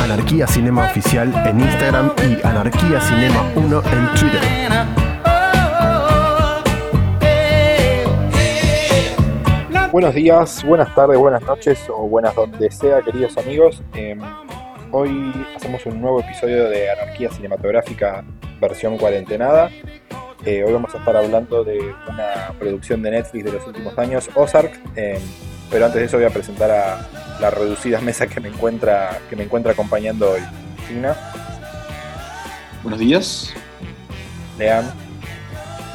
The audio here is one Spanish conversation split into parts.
Anarquía Cinema Oficial en Instagram y Anarquía Cinema 1 en Twitter. Buenos días, buenas tardes, buenas noches o buenas donde sea, queridos amigos. Em, hoy hacemos un nuevo episodio de Anarquía Cinematográfica versión cuarentenada. Eh, hoy vamos a estar hablando de una producción de Netflix de los últimos años, Ozark. Em, pero antes de eso voy a presentar a la reducida mesa que me encuentra, que me encuentra acompañando hoy. Gina, Buenos días. Lean,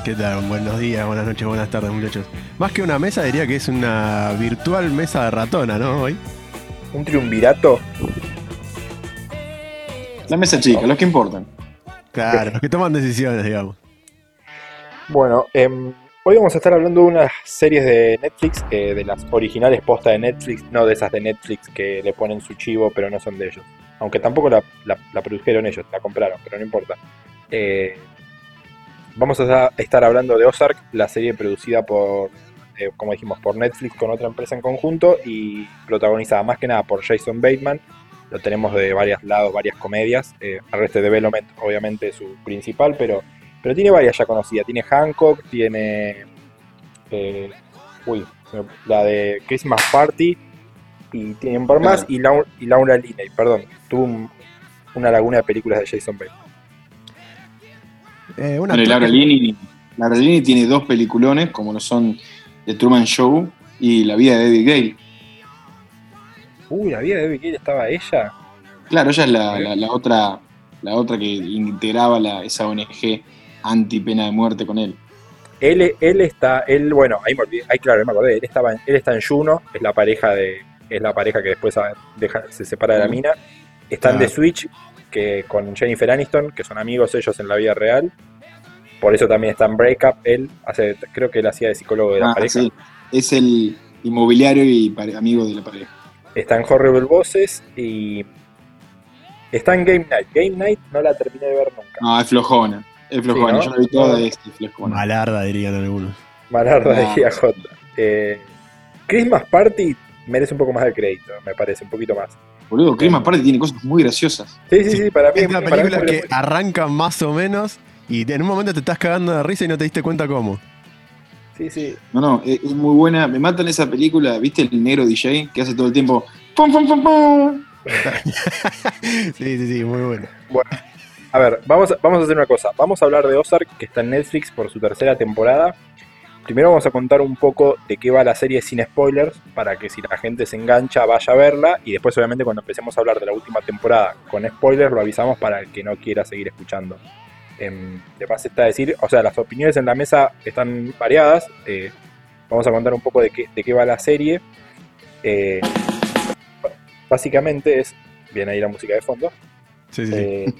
¿Qué tal? Buenos días, buenas noches, buenas tardes, muchachos. Más que una mesa, diría que es una virtual mesa de ratona, ¿no? Hoy. un triunvirato. La mesa chica, los que importan. Claro, los que toman decisiones, digamos. Bueno, em, hoy vamos a estar hablando de unas series de Netflix, eh, de las originales posta de Netflix, no de esas de Netflix que le ponen su chivo, pero no son de ellos. Aunque tampoco la, produjeron ellos, la compraron, pero no importa. Eh, vamos a estar hablando de Ozark, la serie producida por, eh, como dijimos, por Netflix con otra empresa en conjunto y protagonizada más que nada por Jason Bateman. Lo tenemos de varios lados, varias comedias. Arrested Development, obviamente, su principal, pero pero tiene varias ya conocidas. Tiene Hancock, tiene. eh, uy, la de Christmas Party. Y tiene un par más. Claro. Y, Lau- y Laura Linney, perdón. Tuvo un- una laguna de películas de Jason Bateman. Eh, una Bueno, Laura Linney, Laura Linney tiene dos peliculones, como lo son The Truman Show y La vida de David Gale. Uy, la vida de Debbie Gale estaba ella. Claro, ella es la, la- la otra la otra que integraba la, esa ONG anti pena de muerte con él. Él, él está. Él, bueno, ahí me olvidé. Ahí, claro, me acordé. Él, estaba, él está en Juno. Es la pareja de. Es la pareja que después ah, deja- se separa de la Ujú. mina. Está en Claro. The Switch. Que con Jennifer Aniston, que son amigos ellos en la vida real. Por eso también está en Breakup. Él hace, creo que él hacía de psicólogo de la Ah, pareja. sí. Es el inmobiliario y amigo de la pareja. Está en Horrible Bosses y está en Game Night. Game Night no la terminé de ver nunca. No, es flojona. Es flojona. ¿no? Yo la vi toda No. de este, flojona. Malarda, dirían algunos. Malarda de No. IAJ. Eh, Christmas Party merece un poco más de crédito, me parece, un poquito más. Boludo, Christmas Party tiene cosas muy graciosas. Sí, sí, sí, para mí Es una para mí película es que muy- arranca más o menos y en un momento te estás cagando de risa y no te diste cuenta cómo. Sí, sí. No, no, es, es muy buena. Me matan esa película, ¿viste el negro DJ que hace todo el tiempo? ¡Pum, pum, pum, pum! sí, sí, sí, muy bueno. Bueno, a ver, vamos a, vamos a hacer una cosa. Vamos a hablar de Ozark, que está en Netflix por su tercera temporada. Primero vamos a contar un poco de qué va la serie sin spoilers, para que si la gente se engancha vaya a verla. Y después, obviamente, cuando empecemos a hablar de la última temporada con spoilers, lo avisamos para el que no quiera seguir escuchando. Em, de más está decir, o sea, las opiniones en la mesa están variadas. eh, vamos a contar un poco de qué, de qué va la serie. Eh, básicamente es. Viene ahí la música de fondo. Sí, sí, sí. Eh,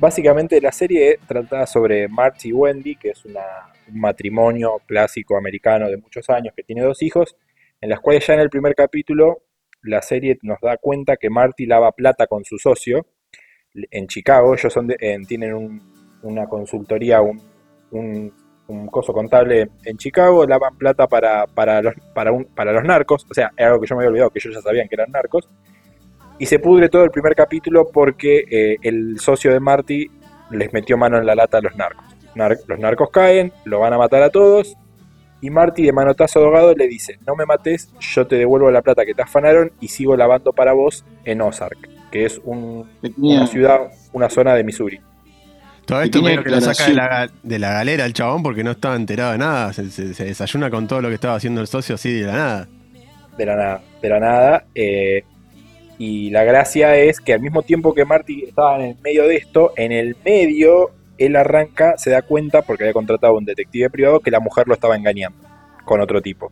básicamente la serie trata sobre Marty y Wendy, que es una- un matrimonio clásico americano de muchos años que tiene dos hijos, en las cuales ya en el primer capítulo la serie nos da cuenta que Marty lava plata con su socio en Chicago. Ellos son de- en- tienen un- una consultoría, un, un- coso contable en Chicago, lavan plata para, para, los, para, para los narcos. O sea, es algo que yo me había olvidado, que ellos ya sabían que eran narcos. Y se pudre todo el primer capítulo porque eh, el socio de Marty les metió mano en la lata a los narcos. Nar- los narcos caen, lo van a matar a todos. Y Marty, de manotazo ahogado, le dice: No me mates, yo te devuelvo la plata que te afanaron y sigo lavando para vos en Ozark, que es un- una ciudad, una zona de Missouri. Todo esto medio que lo saca de la, de la galera el chabón porque no estaba enterado de nada. Se, se- se desayuna con todo lo que estaba haciendo el socio así de la nada. de la nada. De la nada eh, y la gracia es que al mismo tiempo que Marty estaba en el medio de esto, en el medio él arranca, se da cuenta, porque había contratado a un detective privado, que la mujer lo estaba engañando con otro tipo.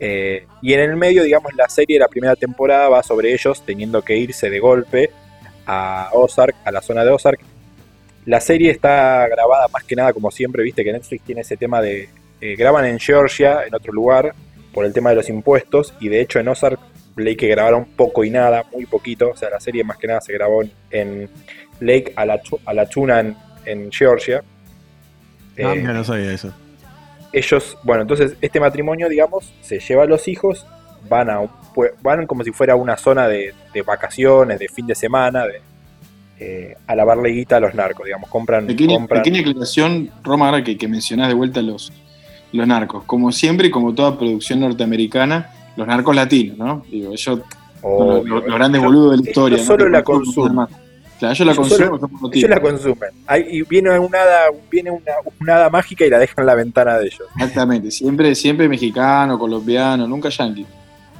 Eh, y en el medio, digamos, la serie de la primera temporada va sobre ellos teniendo que irse de golpe a Ozark, a la zona de Ozark. La serie está grabada más que nada, como siempre, viste que Netflix tiene ese tema de... eh, graban en Georgia, en otro lugar, por el tema de los impuestos, y de hecho en Ozark que grabaron poco y nada, muy poquito, o sea, la serie más que nada se grabó en, en Lake Alachu- Alachuna en, en Georgia. Ah, Eh, no sabía eso. ellos, bueno, entonces este matrimonio, digamos, se lleva a los hijos van a un van como si fuera una zona de, vacaciones, de fin de semana, de, eh, a lavarle guita a los narcos, digamos, compran... Pequeña, pequeña aclaración, Roma, ahora que, que mencionás de vuelta los, los narcos. Como siempre, como toda producción norteamericana, los narcos latinos, ¿no? Digo, ellos, los, grandes boludos de la historia. solo la consumen. Claro, ellos la consumen. ellos la consumen. y viene una hada, viene una, hada mágica y la dejan en la ventana de ellos. Exactamente, siempre, siempre mexicano, colombiano, nunca yankee.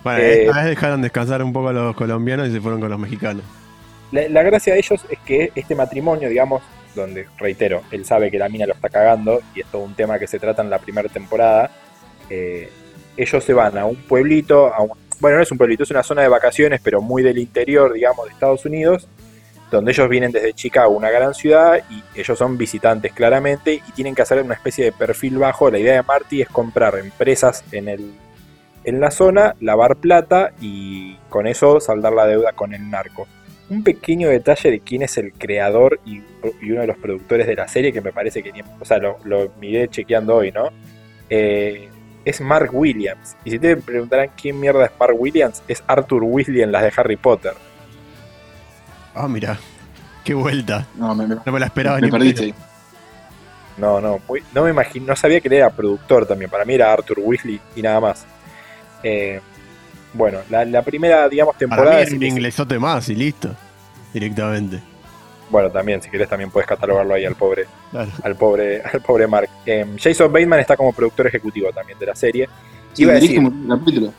Bueno, eh, esta vez dejaron descansar un poco a los colombianos y se fueron con los mexicanos. La, gracia de ellos es que este matrimonio, digamos, donde, reitero, él sabe que la mina lo está cagando, y es todo un tema que se trata en la primera temporada, eh, ellos se van a un pueblito, a bueno, no es un pueblito, es una zona de vacaciones, pero muy del interior, digamos, de Estados Unidos, donde ellos vienen desde Chicago, una gran ciudad, y ellos son visitantes claramente, y tienen que hacer una especie de perfil bajo. La idea de Marty es comprar empresas en el en la zona, lavar plata y con eso saldar la deuda con el narco. Un pequeño detalle de quién es el creador y, uno de los productores de la serie que me parece que, o sea, lo, miré chequeando hoy, ¿no? Eh, es Mark Williams. Y si te preguntarán quién mierda es Mark Williams, es Arthur Weasley en las de Harry Potter. Ah, mira, qué vuelta. No me, la esperaba me perdiste. No, no, no me imagino, no sabía que él era productor también. Para mí era Arthur Weasley y nada más. Eh, bueno, la, primera, digamos, temporada. es un inglesote más y listo. Directamente. Bueno, también, si querés, también puedes catalogarlo ahí al pobre, al pobre, al pobre Mark. Em, Jason Bateman está como productor ejecutivo también de la serie. Iba dirige un capítulo.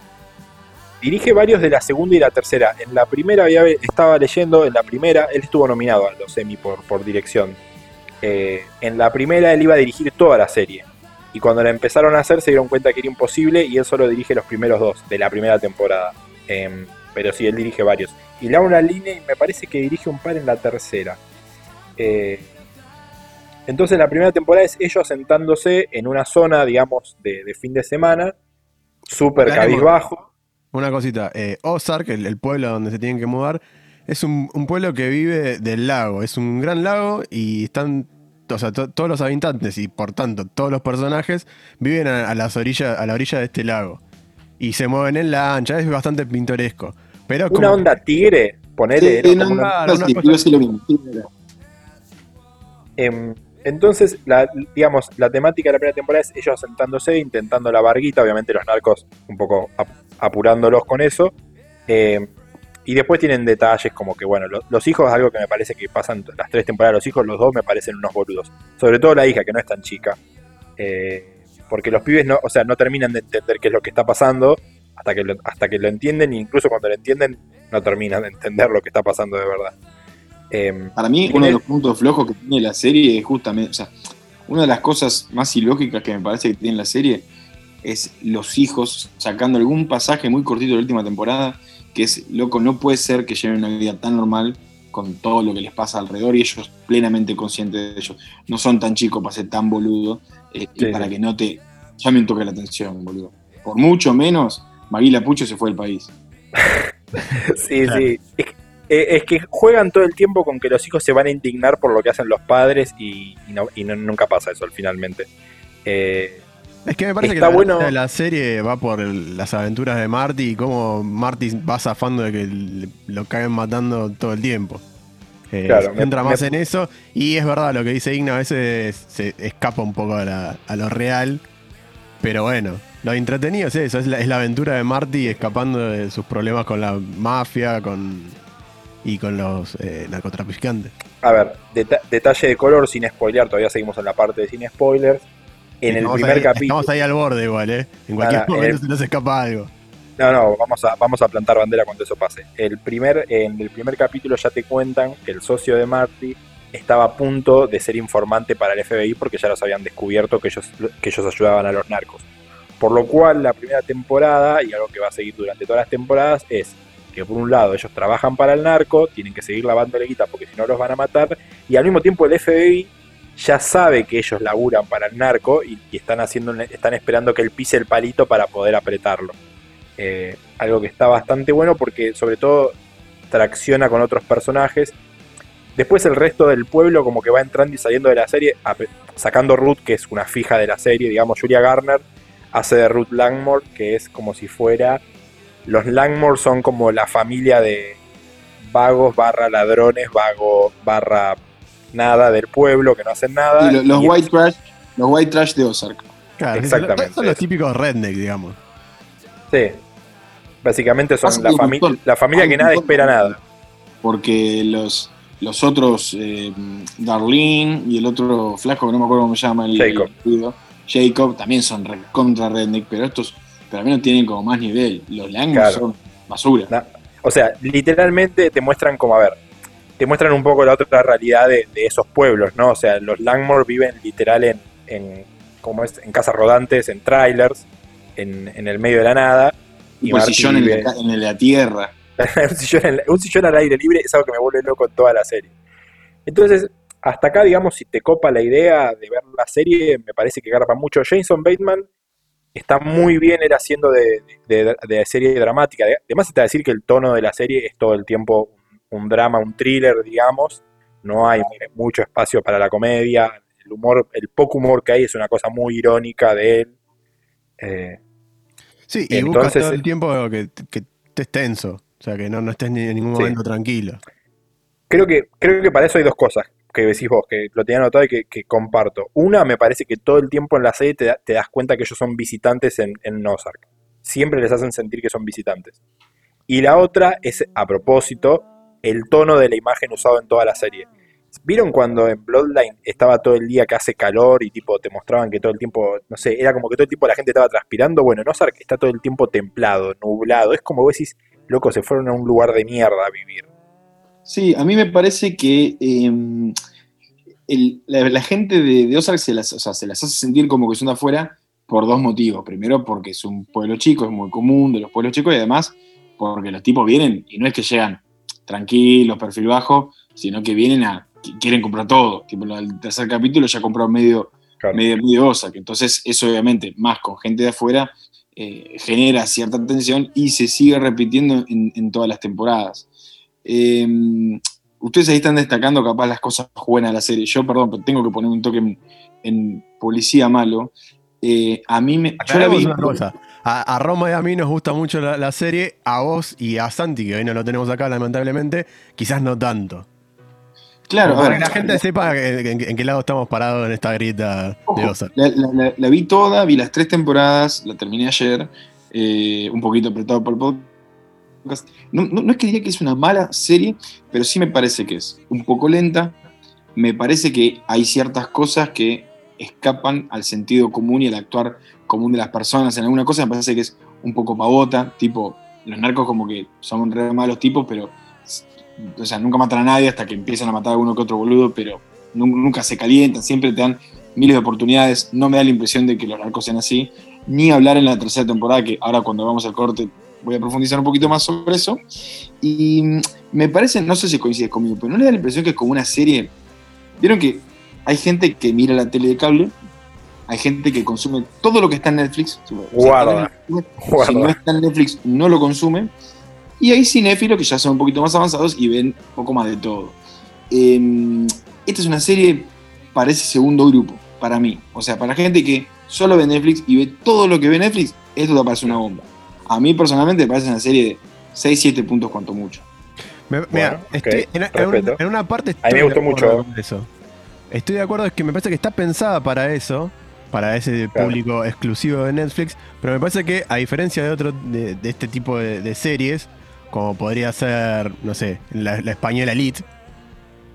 Dirige varios de la segunda y la tercera. En la primera había, estaba leyendo, en la primera, él estuvo nominado a los Emmy por, por dirección. Eh, en la primera él iba a dirigir toda la serie. Y cuando la empezaron a hacer se dieron cuenta que era imposible y él solo dirige los primeros dos de la primera temporada. Em, pero sí, él dirige varios. Y Laura Linney me parece que dirige un par en la tercera. Eh, entonces la primera temporada es ellos sentándose en una zona, digamos, de, fin de semana, súper cabizbajo. Una cosita, eh, Ozark, el, pueblo donde se tienen que mudar, es un, un, pueblo que vive del lago. Es un gran lago y están o sea, todos los habitantes y por tanto todos los personajes viven a, las orillas, a la orilla de este lago. Y se mueven en la ancha, es bastante pintoresco. Pero una onda tigre, ponele. entonces, la, digamos, la temática de la primera temporada es ellos sentándose, intentando la barguita, obviamente los narcos un poco apurándolos con eso. Eh, y después tienen detalles como que, bueno, los, hijos, algo que me parece que pasan las tres temporadas, los hijos, los dos me parecen unos boludos. Sobre todo la hija, que no es tan chica. Eh, porque los pibes no, o sea, no terminan de entender qué es lo que está pasando hasta que lo, hasta que lo entienden, incluso cuando lo entienden, no terminan de entender lo que está pasando de verdad. Em, Para mí, uno de los puntos flojos que tiene la serie es justamente, o sea, una de las cosas más ilógicas que me parece que tiene la serie es los hijos sacando algún pasaje muy cortito de la última temporada que es, loco, no puede ser que lleven una vida tan normal con todo lo que les pasa alrededor y ellos plenamente conscientes de ello. No son tan chicos para ser tan boludo eh, y para que no te llamen toque la atención, boludo. Por mucho menos, Maguila Pucho se fue del país. sí, sí. Eh, es, que juegan todo el tiempo con que los hijos se van a indignar por lo que hacen los padres y, nunca pasa eso finalmente. Eh, es que me parece que la, bueno... la serie va por las aventuras de Marty y cómo Marty va zafando de que lo caen matando todo el tiempo. Eh, entra más en eso. Y es verdad, lo que dice Igna a veces se escapa un poco a, lo real. Pero bueno, lo entretenido es eso, es la, aventura de Marty escapando de sus problemas con la mafia con y con los eh, narcotraficantes. A ver, detalle de color sin spoiler, todavía seguimos en la parte de sin spoilers en el primer capítulo. Estamos ahí al borde igual, ¿eh? En cualquier momento se nos escapa algo. No, no, vamos a, vamos a plantar bandera cuando eso pase. El primer, en el primer capítulo ya te cuentan que el socio de Marty estaba a punto de ser informante para el FBI porque ya los habían descubierto que ellos, que ellos ayudaban a los narcos. Por lo cual la primera temporada, y algo que va a seguir durante todas las temporadas, es que por un lado ellos trabajan para el narco, tienen que seguir lavando guita porque si no los van a matar, y al mismo tiempo el FBI ya sabe que ellos laburan para el narco y, están, haciendo, están esperando que él pise el palito para poder apretarlo. Eh, algo que está bastante bueno porque sobre todo tracciona con otros personajes. Después el resto del pueblo como que va entrando y saliendo de la serie, sacando Ruth, que es una fija de la serie, digamos, Julia Garner hace de Ruth Langmore, que es como si fuera los Langmore son como la familia de vagos barra ladrones, vago barra nada del pueblo que no hacen nada. Y los, white trash, los white trash de Ozark. Claro, Exactamente. Son los típicos redneck, digamos. Sí. Básicamente son la, la familia que nada espera nada. Porque los, los otros, eh, Darlene y el otro flaco, que no me acuerdo cómo se llama, el Jacob, Jacob también son contra redneck, pero estos pero al menos tienen como más nivel. Los Langmore son basura. O sea, literalmente te muestran como, a ver, te muestran un poco la otra realidad de, esos pueblos, ¿no? O sea, los Langmore viven literal en, en como es, en casas rodantes, en trailers, en, el medio de la nada. Y un sillón en, la, tierra. un, sillón un sillón al aire libre es algo que me vuelve loco en toda la serie. Entonces, hasta acá, digamos, si te copa la idea de ver la serie, me parece que garpa mucho. Jason Bateman está muy bien él haciendo de, de, serie dramática. Además está decir que el tono de la serie es todo el tiempo un, drama, un thriller, digamos. No hay mucho espacio para la comedia. El humor, el poco humor que hay es una cosa muy irónica de él. Eh, sí, y entonces, todo el tiempo que, que estés tenso. O sea, que no, no estés ni en ningún momento tranquilo. Creo que, creo que para eso hay dos cosas que decís vos, que lo tenía anotado y que, comparto. Una, me parece que todo el tiempo en la serie te, das cuenta que ellos son visitantes en, en Siempre les hacen sentir que son visitantes. Y la otra es, a propósito, el tono de la imagen usado en toda la serie. ¿Vieron cuando en Bloodline estaba todo el día que hace calor y tipo te mostraban que todo el tiempo, no sé, era como que todo el tiempo la gente estaba transpirando? Bueno, en Ozark está todo el tiempo templado, nublado. Es como vos decís, loco, se fueron a un lugar de mierda a vivir. Sí, a mí me parece que em, la, gente de, Ozark se las, se las hace sentir como que son de afuera por dos motivos. Primero, porque es un pueblo chico, es muy común de los pueblos chicos, y además porque los tipos vienen y no es que llegan tranquilos, perfil bajo, sino que vienen a, quieren comprar todo. Tipo, el tercer capítulo ya compró medio, medio, medio Ozark. Entonces, eso obviamente, más con gente de afuera, eh, genera cierta tensión y se sigue repitiendo en todas las temporadas. Em, ustedes ahí están destacando capaz las cosas buenas de la serie. Yo, perdón, pero tengo que poner un toque en, policía malo. Eh, a mí me. yo la vi. A, Roma y a mí nos gusta mucho la, serie. A vos y a Santi, que hoy no lo tenemos acá, lamentablemente, quizás no tanto. Claro, para que la gente sepa en, qué lado estamos parados en esta grita de Osa. La, vi toda, vi las tres temporadas, la terminé ayer, eh, un poquito apretado por el podcast no, es que diría que es una mala serie, pero sí me parece que es un poco lenta. Me parece que hay ciertas cosas que escapan al sentido común y al actuar común de las personas. En alguna cosa me parece que es un poco pavota, tipo, los narcos como que son re malos tipos, pero, o sea, nunca matan a nadie hasta que empiezan a matar a uno que otro boludo, pero nunca se calientan, siempre te dan miles de oportunidades. No me da la impresión de que los narcos sean así. Ni hablar en la tercera temporada, que ahora cuando vamos al corte voy a profundizar un poquito más sobre eso. Y mm, me parece, no sé si coincide conmigo, pero no le da la impresión que es como una serie. Vieron que hay gente que mira la tele de cable, hay gente que consume todo lo que está en Netflix. Guarda, Si no está en Netflix, no lo consume. Y hay cinéfilos que ya son un poquito más avanzados y ven un poco más de todo. Em, esta es una serie para ese segundo grupo, para mí. O sea, para gente que solo ve Netflix y ve todo lo que ve Netflix, esto te parece una bomba a mí personalmente me parece una serie de 6-7 puntos cuanto mucho. mira, en, una parte estoy a mí me gustó mucho eso. Estoy de acuerdo, es que me parece que está pensada para eso, para ese público exclusivo de Netflix, pero me parece que a diferencia de otro de, este tipo de, series, como podría ser, no sé, la, española Elite,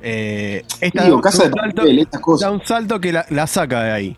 eh, esta, Digo, casa de papel, estas cosas. da un salto que la saca de ahí.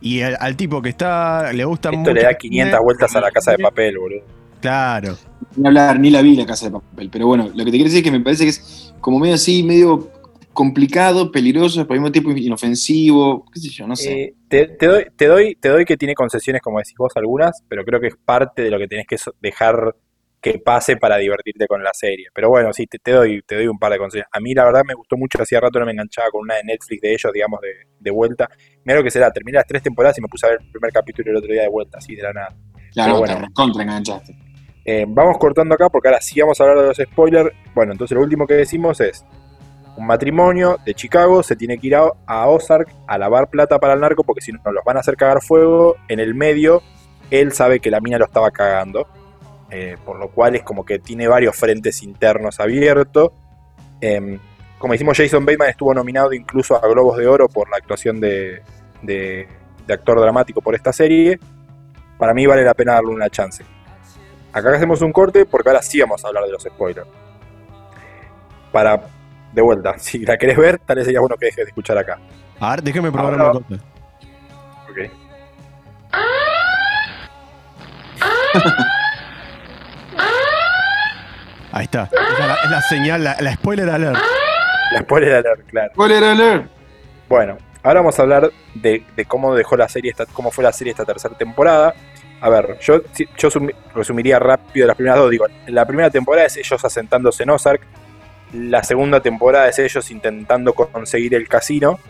Y al tipo que está, le gusta Esto le da 500 vueltas a la casa de papel, boludo. Claro. Ni hablar, ni la vi la casa de papel. Pero bueno, lo que te quiero decir es que me parece que es como medio así, medio complicado, peligroso, pero al mismo tiempo inofensivo, qué sé yo, no sé. Eh, te, doy, te, doy, te doy que tiene concesiones, como decís vos, algunas, pero creo que es parte de lo que tenés que dejar que pase para divertirte con la serie. Pero bueno, sí, te, doy, te doy un par de consejos. A mí la verdad me gustó mucho, hacía rato no me enganchaba con una de Netflix de ellos, digamos, de, de vuelta. Mira lo que será, terminé las tres temporadas y me puse a ver el primer capítulo el otro día de vuelta, así de la nada. Claro, bueno, contra enganchaste. Eh, vamos cortando acá porque ahora sí vamos a hablar de los spoilers. Bueno, entonces lo último que decimos es, un matrimonio de Chicago se tiene que ir a, a Ozark a lavar plata para el narco porque si no los van a hacer cagar fuego. En el medio, él sabe que la mina lo estaba cagando eh, por lo cual es como que tiene varios frentes internos abiertos. Em, como decimos, Jason Bateman estuvo nominado incluso a Globos de Oro por la actuación de, de, actor dramático por esta serie. Para mí vale la pena darle una chance. Acá hacemos un corte porque ahora sí vamos a hablar de los spoilers. Para, de vuelta, si la querés ver, tal vez sería bueno que dejes de escuchar acá. A ver, déjeme probar una cosa. Ok. Ahí está. Es la, señal, la, spoiler alert. La spoiler alert, claro. Spoiler alert. Bueno, ahora vamos a hablar de, cómo dejó la serie, esta, cómo fue la serie esta tercera temporada. A ver, yo, yo resumiría rápido las primeras dos. Digo, la primera temporada es ellos asentándose en Ozark. La segunda temporada es ellos intentando conseguir el casino.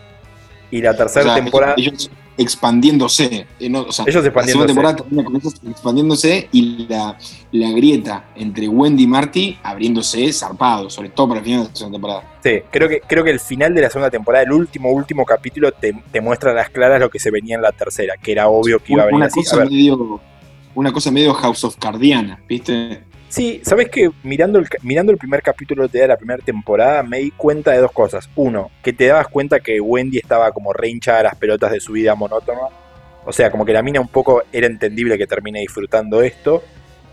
Y la tercera temporada expandiéndose. Eh, ellos expandiéndose. La temporada expandiéndose y la, la, grieta entre Wendy y Marty abriéndose zarpado, sobre todo para el final de la segunda temporada. Sí, creo que, creo que el final de la segunda temporada, el último, último capítulo, te, muestra a las claras lo que se venía en la tercera, que era obvio que iba a venir una Cosa Medio, una cosa medio House of Cardiana, ¿viste? Sí, sabes que mirando el, mirando el primer capítulo de la primera temporada me di cuenta de dos cosas. Uno, que te dabas cuenta que Wendy estaba como reincha a las pelotas de su vida monótona. O sea, como que la mina un poco era entendible que termine disfrutando esto.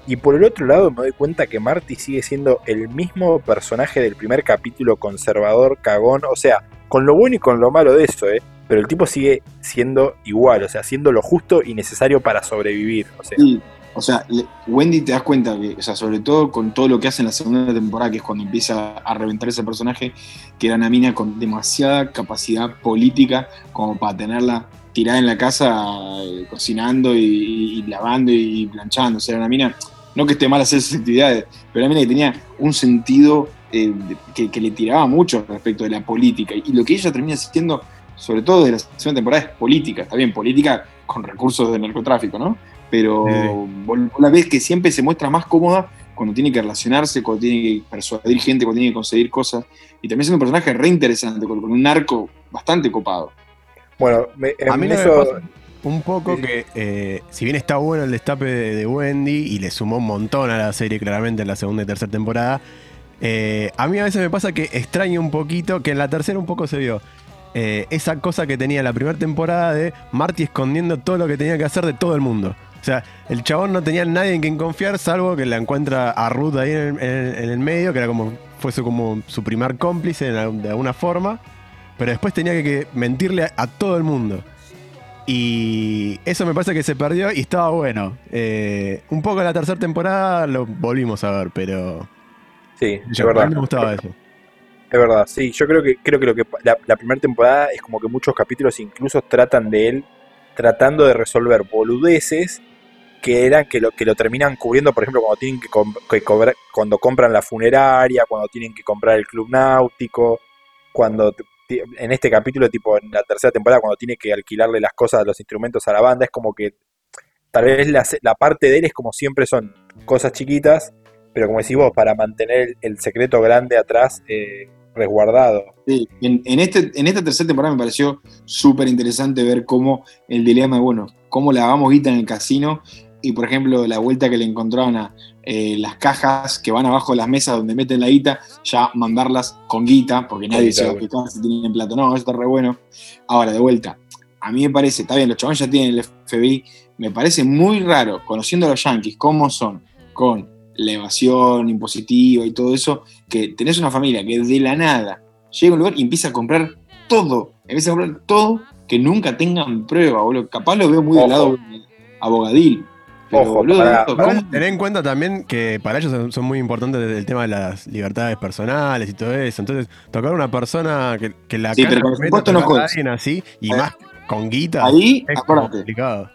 Y por el otro lado me doy cuenta que Marty sigue siendo el mismo personaje del primer capítulo conservador, cagón. O sea, con lo bueno y con lo malo de eso, ¿eh? Pero el tipo sigue siendo igual, o sea, haciendo lo justo y necesario para sobrevivir. O sea, o sea, Wendy te das cuenta que, o sea, sobre todo con todo lo que hace en la segunda temporada, que es cuando empieza a reventar ese personaje, que era una mina con demasiada capacidad política como para tenerla tirada en la casa eh, cocinando y, lavando y planchando. O sea, era una mina, no que esté mal hacer esas actividades, pero una mina que tenía un sentido eh, que, le tiraba mucho respecto de la política. Y lo que ella termina haciendo, sobre todo de la segunda temporada, es política. Está bien, política con recursos de narcotráfico, ¿no? Pero la vez que siempre se muestra más cómoda cuando tiene que relacionarse, cuando tiene que persuadir gente, cuando tiene que conseguir cosas. Y también es un personaje re interesante, con, un arco bastante copado. Bueno, a mí me pasa un poco que, eh, si bien está bueno el destape de, Wendy y le sumó un montón a la serie claramente en la segunda y tercera temporada, eh, a mí a veces me pasa que extraño un poquito, que en la tercera un poco se vio, eh, esa cosa que tenía la primera temporada de Marty escondiendo todo lo que tenía que hacer de todo el mundo. O sea, el chabón no tenía nadie en quien confiar, salvo que la encuentra a Ruth ahí en el, medio, que era como, fue su, como su primer cómplice de alguna forma. Pero después tenía que, mentirle a, todo el mundo. Y eso me parece que se perdió y estaba bueno. Eh, un poco en la tercera temporada lo volvimos a ver, pero. Sí, es verdad. A mí me gustaba eso. Es verdad, sí. Yo creo que, creo que lo que la, la primera temporada es como que muchos capítulos incluso tratan de él tratando de resolver boludeces que eran que lo que lo terminan cubriendo, por ejemplo, cuando tienen que, cobrar, cuando compran la funeraria, cuando tienen que comprar el club náutico, cuando en este capítulo, tipo en la tercera temporada, cuando tiene que alquilarle las cosas, los instrumentos a la banda, es como que tal vez la, parte de él es como siempre son cosas chiquitas, pero como decís vos, para mantener el, secreto grande atrás eh, resguardado. Sí, en, este, en esta tercera temporada me pareció súper interesante ver cómo el dilema, bueno, cómo lavamos guita en el casino y por ejemplo la vuelta que le encontraron a eh, las cajas que van abajo de las mesas donde meten la guita, ya mandarlas con guita, porque nadie sabe que si tienen plato. No, eso está re bueno. Ahora, de vuelta, a mí me parece, está bien, los chavales ya tienen el FBI, me parece muy raro, conociendo a los yankees, cómo son, con la evasión impositiva y todo eso, que tenés una familia que de la nada llega a un lugar y empieza a comprar todo, empieza a comprar todo que nunca tengan prueba, boludo. Capaz lo veo muy del lado abogadil, Ojo, tener en cuenta también que para ellos son, muy importantes el tema de las libertades personales y todo eso. Entonces, tocar a una persona que, que la sí, pero no a alguien así y eh, más con guita ahí, es complicado.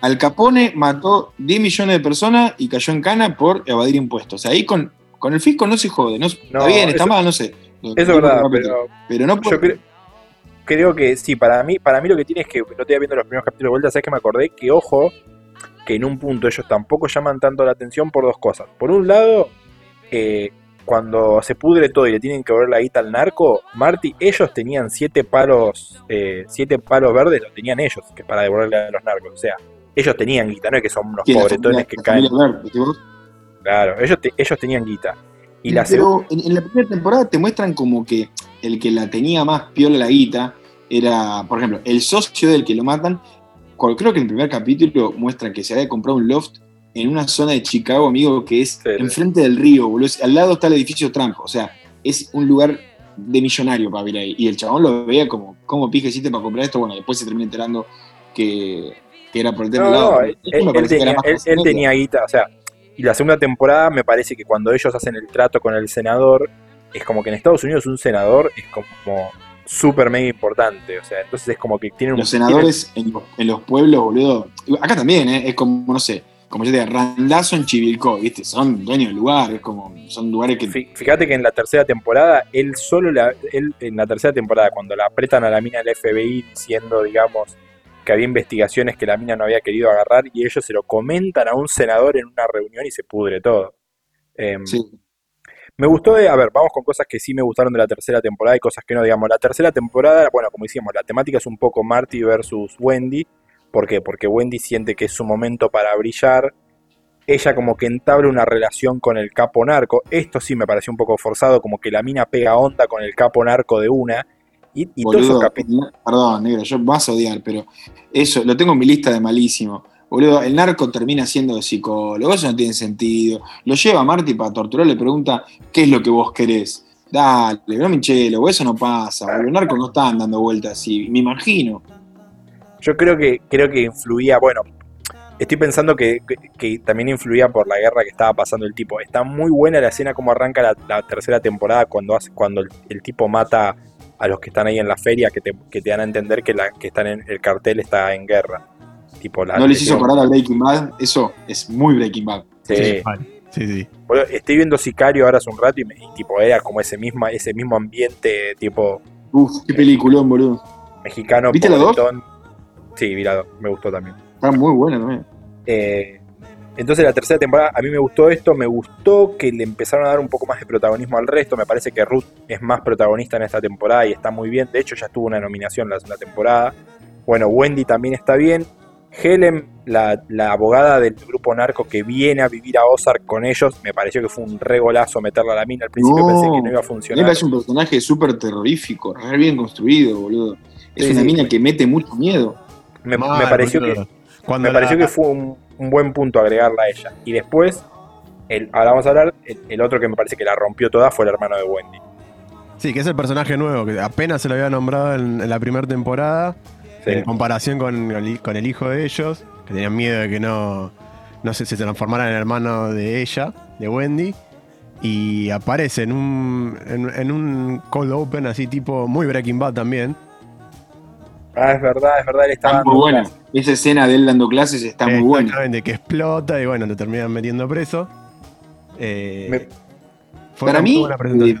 Al Capone mató 10 millones de personas y cayó en cana por evadir impuestos. Ahí con, con el fisco no se jode. No, está bien, está mal, no sé. Eso es verdad, pero, pero no yo creo, que sí, para mí, para mí lo que tiene es que, no estoy viendo los primeros capítulos de vuelta, sabes que me acordé que, ojo, que en un punto ellos tampoco llaman tanto la atención por dos cosas. Por un lado, eh, cuando se pudre todo y le tienen que ver la guita al narco, Marty, ellos tenían siete palos, eh, siete palos verdes, los tenían ellos, que para devolverle a los narcos. O sea, ellos tenían guita, no es que son unos pobretones que caen. Claro, ellos, ellos tenían guita. Y la pero en, la primera temporada te muestran como que el que la tenía más piola la guita era, por ejemplo, el socio del que lo matan. Creo que en el primer capítulo muestra que se había comprado un loft en una zona de Chicago, amigo, que es enfrente del río, boludo. Al lado está el edificio Trump. O sea, es un lugar de millonario para vivir ahí. Y el chabón lo veía como, ¿cómo pije hiciste para comprar esto? Bueno, después se termina enterando que, era por el tema lado. él, tenía, guita, o sea, y la segunda temporada me parece que cuando ellos hacen el trato con el senador, es como que en Estados Unidos un senador es como súper mega importante. O sea, entonces es como que tienen Los senadores en, los pueblos, boludo. Acá también, ¿eh? es como, no sé, como yo te digo, Randazo en Chivilcó, ¿viste? Son dueños del lugar, es como, son lugares que... Fíjate que en la tercera temporada, él solo, la, él en la tercera temporada, cuando la apretan a la mina del FBI diciendo, digamos, que había investigaciones que la mina no había querido agarrar y ellos se lo comentan a un senador en una reunión y se pudre todo. Em, sí. Me gustó de, a ver, vamos con cosas que sí me gustaron de la tercera temporada y cosas que no, digamos, la tercera temporada, bueno, como decíamos, la temática es un poco Marty versus Wendy, ¿Por qué? Porque Wendy siente que es su momento para brillar. Ella como que entabla una relación con el capo narco. Esto sí me pareció un poco forzado, como que la mina pega onda con el capo narco de una. Y, y Perdón, negro, yo vas a odiar, pero eso lo tengo en mi lista de malísimo. Boludo, el narco termina siendo psicólogo, eso no tiene sentido. Lo lleva a Marty para torturar, le pregunta, ¿qué es lo que vos querés? Dale, no Michelo, eso no pasa. Los narcos no están dando vueltas así, me imagino. Yo creo que, creo que influía, bueno, estoy pensando que, también influía por la guerra que estaba pasando el tipo. Está muy buena la escena como arranca la, tercera temporada cuando, hace, cuando el, tipo mata a los que están ahí en la feria, que te, que te dan a entender que, la, que están en el cartel está en guerra. Tipo, ¿No les hizo parar a Breaking Bad? Eso es muy Breaking Bad. Sí. Sí, sí. estoy viendo Sicario ahora hace un rato y, me, tipo era como ese mismo, ese mismo ambiente tipo... Uf, qué peliculón, boludo. Mexicano. ¿Viste la dos? Sí, virado, me gustó también. Está muy buena también. Eh, entonces la tercera temporada, a mí me gustó esto, me gustó que le empezaron a dar un poco más de protagonismo al resto, me parece que Ruth es más protagonista en esta temporada y está muy bien, de hecho ya tuvo una nominación la segunda temporada. Bueno, Wendy también está bien. Helen, la, abogada del grupo narco que viene a vivir a Ozark con ellos, me pareció que fue un regolazo meterla a la mina. Al principio pensé que no iba a funcionar. es un personaje súper terrorífico, re bien construido, boludo. Es una mina que mete mucho miedo. Me, pareció, que, me pareció que fue un, buen punto agregarla a ella. Y después, el, ahora vamos a hablar, el, otro que me parece que la rompió toda fue el hermano de Wendy. Sí, que es el personaje nuevo, que apenas se lo había nombrado en, la primera temporada, en comparación con el, con el hijo de ellos, que tenían miedo de que no, no se, se transformara en hermano de ella, de Wendy. Y aparece en un, en un cold open así tipo muy Breaking Bad también Ah, es verdad, es verdad, él está muy buena. Esa escena de él dando clases está muy buena. Exactamente, que explota y bueno, lo terminan metiendo preso. Eh, para mí, eh,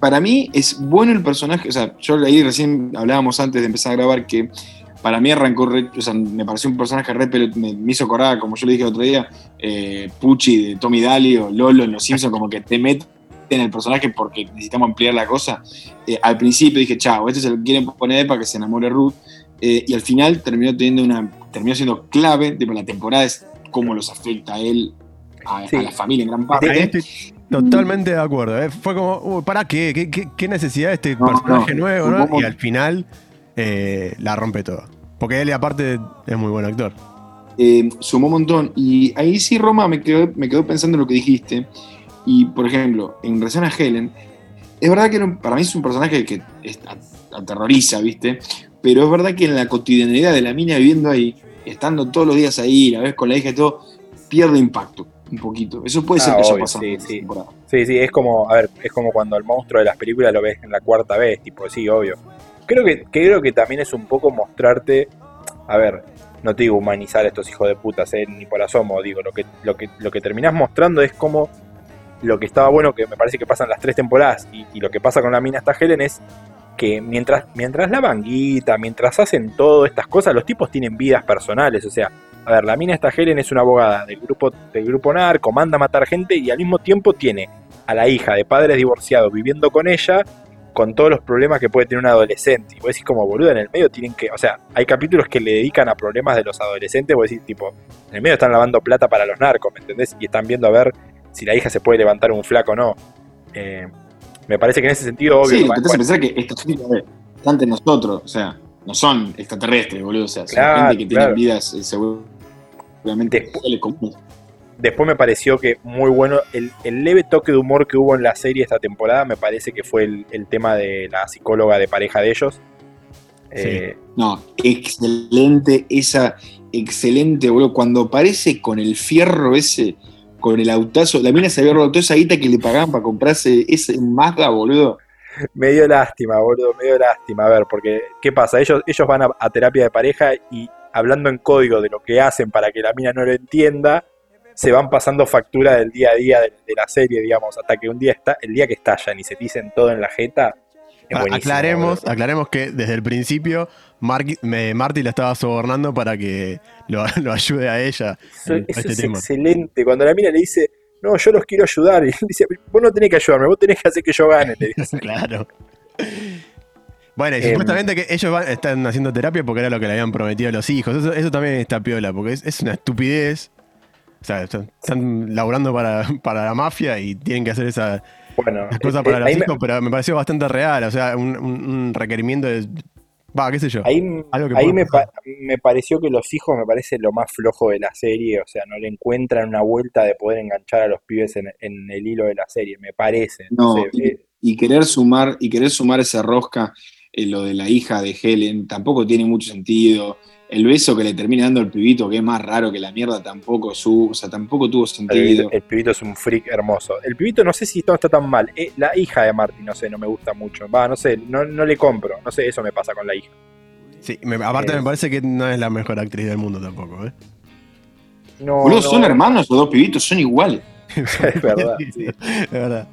Para mí es bueno el personaje, o sea, yo leí recién, hablábamos antes de empezar a grabar que para mí arrancó, o sea, me pareció un personaje re, pero me, hizo acordar, como yo le dije el otro día, eh, Pucci de Tommy Daly o Lolo en Los Simpsons, como que te mete en el personaje porque necesitamos ampliar la cosa. Eh, al principio dije, chao, este se lo quieren poner para que se enamore Ruth. Eh, y al final terminó teniendo una. terminó siendo clave de la temporada es cómo los afecta a él, a, la familia en gran parte. Totalmente de acuerdo. ¿eh? Fue como, ¿para qué? ¿Qué, necesidad de este personaje nuevo? ¿no? Y al final la rompe todo. Porque él, aparte, es muy buen actor. sumó un montón. Y ahí sí, Roma, me quedó, me quedó pensando en lo que dijiste. Y, por ejemplo, en relación a Helen, es verdad que para mí es un personaje que aterroriza, ¿viste? Pero es verdad que en la cotidianidad de la mina viviendo ahí, estando todos los días ahí, la vez con la hija y todo, pierde impacto un poquito. Eso puede ser ah, que haya pasado. Sí, sí. sí, sí, es como, a ver, es como cuando el monstruo de las películas lo ves en la cuarta vez, tipo, sí, obvio. Creo que, creo que también es un poco mostrarte, a ver, no te digo humanizar a estos hijos de putas, eh, ni por asomo, digo, lo que, lo que, lo que terminás mostrando es como lo que estaba bueno, que me parece que pasan las tres temporadas, y, lo que pasa con la mina esta Helen es que mientras, mientras la vanguita, mientras hacen todas estas cosas, los tipos tienen vidas personales. O sea, a ver, la mina esta Helen es una abogada del grupo, del grupo narco, manda a matar gente y al mismo tiempo tiene a la hija de padres divorciados viviendo con ella, con todos los problemas que puede tener un adolescente. Y vos decís como boluda, en el medio tienen que, o sea, hay capítulos que le dedican a problemas de los adolescentes, vos decís tipo, en el medio están lavando plata para los narcos, ¿me entendés? Y están viendo a ver si la hija se puede levantar un flaco o no. Eh, me parece que en ese sentido, obvio. Sí, te hace pensar que estos gente están entre nosotros, o sea, no son extraterrestres, boludo, o sea, son gente que tiene vidas eh, comunes. Después me pareció que muy bueno, el, leve toque de humor que hubo en la serie esta temporada, me parece que fue el, tema de la psicóloga de pareja de ellos. Eh, no, excelente, esa, excelente, boludo. Cuando aparece con el fierro ese, con el autazo, la mina se había toda esa guita que le pagaban para comprarse ese Mazda, boludo. Me dio lástima, boludo, me dio lástima. A ver, porque, ¿qué pasa? Ellos, ellos van a, terapia de pareja y hablando en código de lo que hacen para que la mina no lo entienda, se van pasando factura del día a día de, la serie, digamos, hasta que un día está, el día que estallan y se dicen todo en la jeta. aclaremos, aclaremos que desde el principio Marty la estaba sobornando para que lo, ayude a ella. Eso, este es excelente. Cuando la mina le dice, no, yo los quiero ayudar, y él dice, vos no tenés que ayudarme, vos tenés que hacer que yo gane. claro. Bueno, y em. supuestamente que ellos están haciendo terapia porque era lo que le habían prometido a los hijos. Eso, también está piola, porque es, una estupidez. O sea, están, laburando para, la mafia y tienen que hacer esa bueno, cosa para los hijos, pero me pareció bastante real. O sea, un requerimiento de Va, qué sé yo. Ahí, me, pareció que los hijos me parece lo más flojo de la serie, o sea, no le encuentran una vuelta de poder enganchar a los pibes en, el hilo de la serie, me parece. No, y, querer sumar, y querer sumar esa rosca en lo de la hija de Helen tampoco tiene mucho sentido el beso que le termina dando el pibito, que es más raro que la mierda, tampoco su, o sea, tampoco tuvo sentido. El, pibito es un freak hermoso. El pibito no sé si todo está tan mal. Eh, la hija de Marty, no sé, no me gusta mucho. Va, no sé, no, le compro. No sé, eso me pasa con la hija. Sí, aparte me parece que no es la mejor actriz del mundo tampoco, ¿eh? No, son hermanos los dos pibitos, son iguales. es verdad, sí. Es verdad.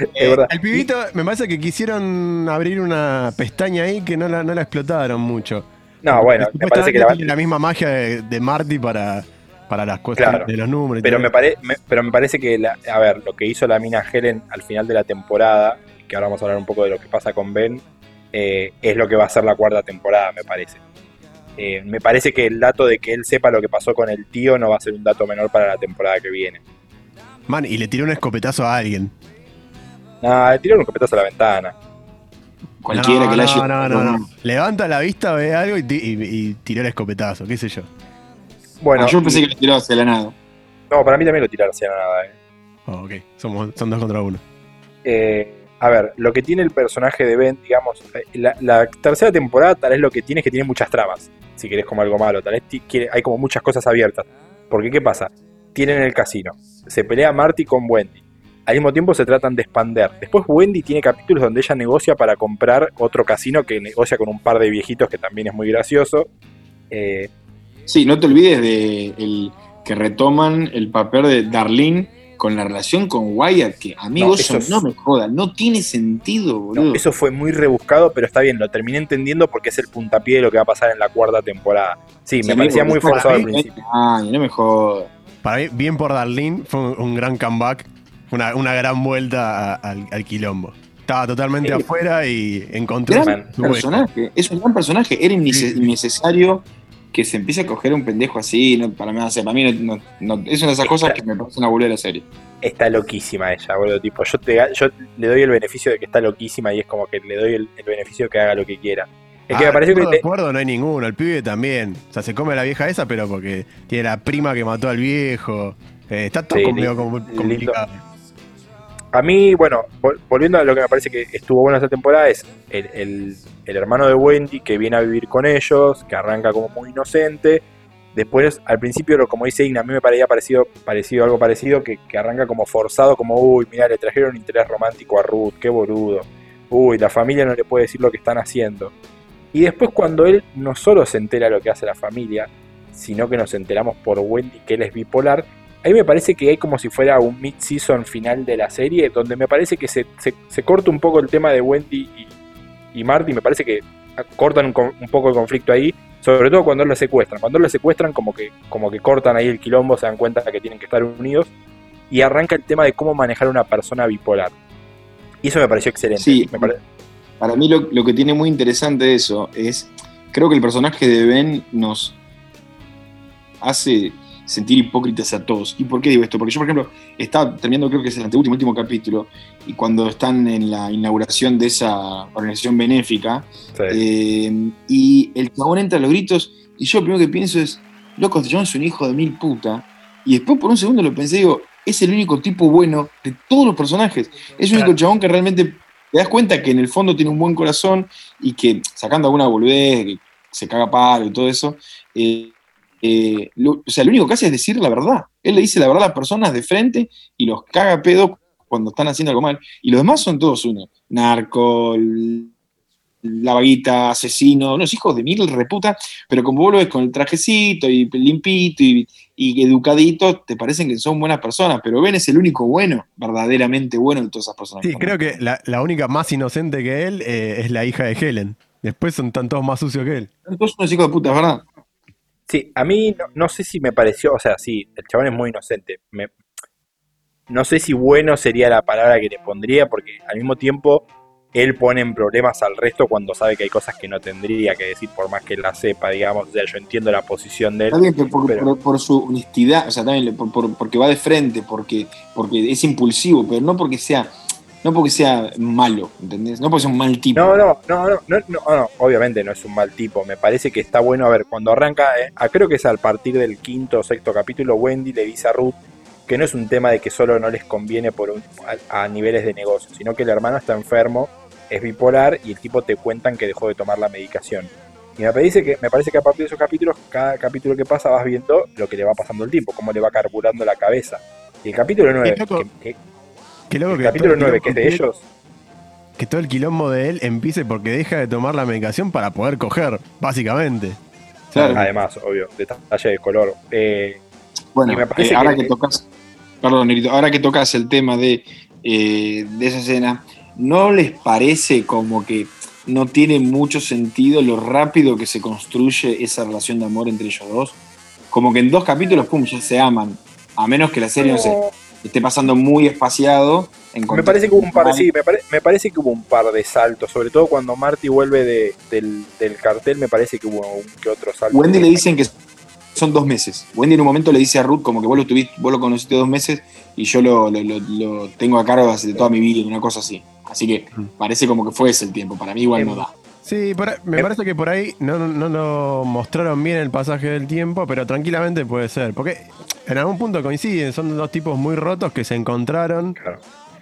Verdad. El pibito, me parece que quisieron abrir una pestaña ahí que no la, no la explotaron mucho. No, bueno, me parece que la, tiene la misma magia de, Marty para, para las cuestiones de los números. pero, me pero me parece que, a ver, lo que hizo la mina Helen al final de la temporada, que ahora vamos a hablar un poco de lo que pasa con Ben, eh, es lo que va a ser la cuarta temporada, me parece. Eh, me parece que el dato de que él sepa lo que pasó con el tío no va a ser un dato menor para la temporada que viene. Man, y le tiró un escopetazo a alguien. No, le tiró un escopetazo a la ventana. Cualquiera que la haya. No, no, no, Levanta la vista, ve algo y, y, tiró el escopetazo, qué sé yo. Bueno. Ah, yo pensé que lo tiró hacia la nada. No, para mí también lo tiró hacia la nada, eh. Oh, ok, Somos, son dos contra uno. Eh, a ver, lo que tiene el personaje de Ben, digamos, eh, la, tercera temporada tal vez lo que tiene es que tiene muchas tramas, si querés como algo malo, tal vez hay como muchas cosas abiertas. Porque, ¿qué pasa? Tienen el casino, se pelea Marty con Wendy, al mismo tiempo se tratan de expander. Después Wendy tiene capítulos donde ella negocia para comprar otro casino que negocia con un par de viejitos que también es muy gracioso. Eh, sí, no te olvides de el, que retoman el papel de Darlene con la relación con Wyatt, que amigos, no, eso, no me jodan, no tiene sentido, boludo. eso fue muy rebuscado, pero está bien, lo terminé entendiendo porque es el puntapié de lo que va a pasar en la cuarta temporada. Sí, me parecía muy forzado al principio. Ay, no me jodas. Para mí, bien por Darlene, fue un gran comeback una, una gran vuelta al, quilombo. Estaba totalmente afuera y encontró gran personaje. Es un gran personaje. Era innecesario que se empiece a coger un pendejo así. para mí, para mí es una de esas cosas que me parecen una de la serie. Está loquísima ella, boludo. Tipo, yo, te, yo le doy el beneficio de que está loquísima y es como que le doy el, beneficio de que haga lo que quiera. Es que me ah, pareció que. De acuerdo no hay ninguno. El pibe también. O sea, se come a la vieja esa, pero porque tiene la prima que mató al viejo. Eh, está todo medio complicado. A mí, bueno, volviendo a lo que me parece que estuvo bueno esta temporada, es el, hermano de Wendy que viene a vivir con ellos, que arranca como muy inocente. Después, al principio, como dice Igna, a mí me parecía parecido, parecido algo parecido, que, arranca como forzado, como, uy, mira, le trajeron interés romántico a Ruth, qué boludo. Uy, la familia no le puede decir lo que están haciendo. Y después cuando él no solo se entera lo que hace la familia, sino que nos enteramos por Wendy que él es bipolar, Ahí me parece que hay como si fuera un mid-season final de la serie, donde me parece que se, corta un poco el tema de Wendy y, Marty, me parece que cortan un, poco el conflicto ahí, sobre todo cuando lo secuestran. Cuando lo secuestran, como que, como que cortan ahí el quilombo, se dan cuenta que tienen que estar unidos, y arranca el tema de cómo manejar una persona bipolar. Y eso me pareció excelente. Sí, para mí lo, lo que tiene muy interesante eso es, creo que el personaje de Ben nos hace sentir hipócritas a todos. ¿Y por qué digo esto? Porque yo, por ejemplo, estaba terminando, creo que es el anteúltimo último capítulo, y cuando están en la inauguración de esa organización benéfica, eh, y el chabón entra a los gritos, y yo lo primero que pienso es, loco, este chabón es un hijo de mil puta, y después por un segundo lo pensé, digo, es el único tipo bueno de todos los personajes. Es el único chabón que realmente te das cuenta que en el fondo tiene un buen corazón y que, sacando alguna boludez, que se caga palo y todo eso, eh, eh, o sea, lo único que hace es decir la verdad. Él le dice la verdad a las personas de frente y los caga pedo cuando están haciendo algo mal. Y los demás son todos uno. Narco, la vaguita, asesino, unos hijos de mil reputa, pero como vos lo ves con el trajecito y limpito y, educadito, te parecen que son buenas personas, pero Ben es el único bueno, verdaderamente bueno de todas esas personas. Sí, creo que la, única más inocente que él eh, es la hija de Helen. Después son tantos más sucios que él. Son todos unos hijos de puta, ¿verdad? Sí, a mí no, sé si me pareció, o sea, sí, el chabón es muy inocente. no sé si bueno sería la palabra que le pondría, porque al mismo tiempo él pone en problemas al resto cuando sabe que hay cosas que no tendría que decir, por más que la sepa, digamos. O sea, yo entiendo la posición de él. También por, su honestidad, o sea, también porque va de frente, porque, porque es impulsivo, pero no porque sea no porque sea malo, ¿entendés? No porque sea un mal tipo. No, no, no, no, no, no, obviamente no es un mal tipo. Me parece que está bueno, a ver, cuando arranca, eh, creo que es al partir del quinto o sexto capítulo, Wendy le dice a Ruth que no es un tema de que solo no les conviene por a, niveles de negocio, sino que el hermano está enfermo, es bipolar y el tipo te cuentan que dejó de tomar la medicación. Y me parece que, me parece que a partir de esos capítulos, cada capítulo que pasa vas viendo lo que le va pasando al tipo, cómo le va carburando la cabeza. Y el capítulo 9, que, Qué loco el capítulo 9, que es de ellos. Que todo el quilombo de él empiece porque deja de tomar la medicación para poder coger, básicamente. Además, obvio, detalle de color. Eh, bueno, eh, ahora que, tocas, perdón, ahora que tocas el tema de, eh, de esa escena, ¿no les parece como que no tiene mucho sentido lo rápido que se construye esa relación de amor entre ellos dos? Como que en dos capítulos, pum, ya se aman. A menos que la serie, no sé, esté pasando muy espaciado. me parece que hubo un par, sí, me, parece que hubo un par de saltos, sobre todo cuando Marty vuelve del, cartel, me parece que hubo un que otro salto. Wendy le dicen que son dos meses. Wendy en un momento le dice a Ruth como que vos lo tuviste, vos lo conociste dos meses y yo lo, tengo a cargo de toda mi vida, una cosa así. Así que parece como que fue ese el tiempo. Para mí igual no da. Sí, me parece que por ahí no, no, no, mostraron bien el pasaje del tiempo, pero tranquilamente puede ser. Porque en algún punto coinciden, son dos tipos muy rotos que se encontraron.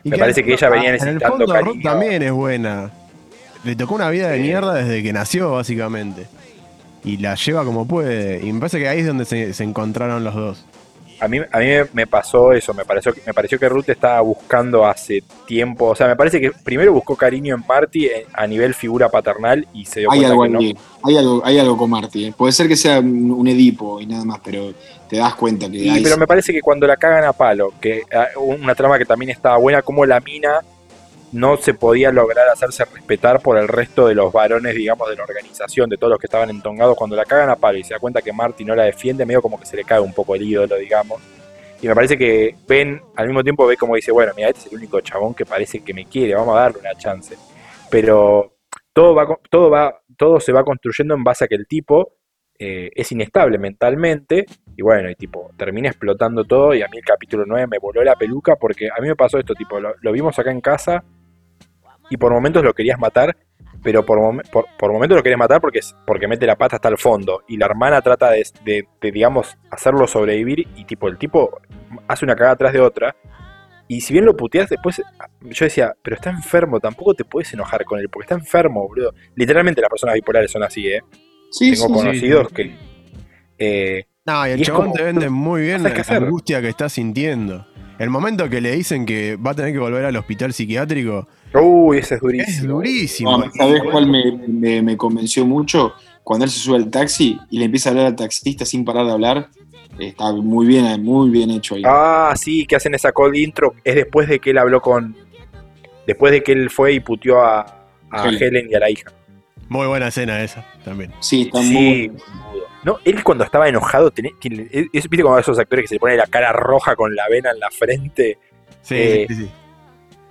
Me parece que ella venía necesitando en el fondo, también es buena. Le tocó una vida de mierda desde que nació, básicamente. Y la lleva como puede. Y me parece que ahí es donde se encontraron los dos a mí, a mí me pasó eso, me pareció, me pareció que Ruth estaba buscando hace tiempo, o sea, me parece que primero buscó cariño en Marty eh, a nivel figura paternal y se dio hay cuenta algo que no. Hay algo, hay algo con Marty, eh. puede ser que sea un Edipo y nada más, pero te das cuenta que... Sí, pero me parece que cuando la cagan a palo, que ah, una trama que también estaba buena, como la mina no se podía lograr hacerse respetar por el resto de los varones, digamos, de la organización, de todos los que estaban entongados. Cuando la cagan a palo y se da cuenta que Marty no la defiende, medio como que se le cae un poco el ídolo, digamos. Y me parece que Ben al mismo tiempo ve como dice, bueno, mira, este es el único chabón que parece que me quiere, vamos a darle una chance. Pero todo va, todo va, todo se va construyendo en base a que el tipo eh, es inestable mentalmente y bueno, y tipo, termina explotando todo y a mí el capítulo 9 me voló la peluca porque a mí me pasó esto, tipo, lo vimos acá en casa y por momentos lo querías matar, pero por, por, momentos lo querías matar porque, porque mete la pata hasta el fondo y la hermana trata de, digamos, hacerlo sobrevivir y tipo el tipo hace una cagada atrás de otra. Y si bien lo puteas después, yo decía, pero está enfermo, tampoco te puedes enojar con él, porque está enfermo, boludo. Literalmente las personas bipolares son así, ¿eh? Sí, Tengo conocidos que... Eh, no, y el chabón te vende muy bien la angustia que está sintiendo. El momento que le dicen que va a tener que volver al hospital psiquiátrico, Uy, ese es durísimo. Es durísimo. ¿Sabes cuál me, convenció mucho? Cuando él se sube al taxi y le empieza a hablar al taxista sin parar de hablar. Está muy bien, muy bien hecho ahí. Ah, sí, que hacen esa call intro. Es después de que él habló con. Después de que él fue y puteó a, Helen. y a la hija. Muy buena escena esa también. Sí, está muy. No, él cuando estaba enojado, tiene, es, viste como esos actores que se le pone la cara roja con la vena en la frente. Sí, sí, sí.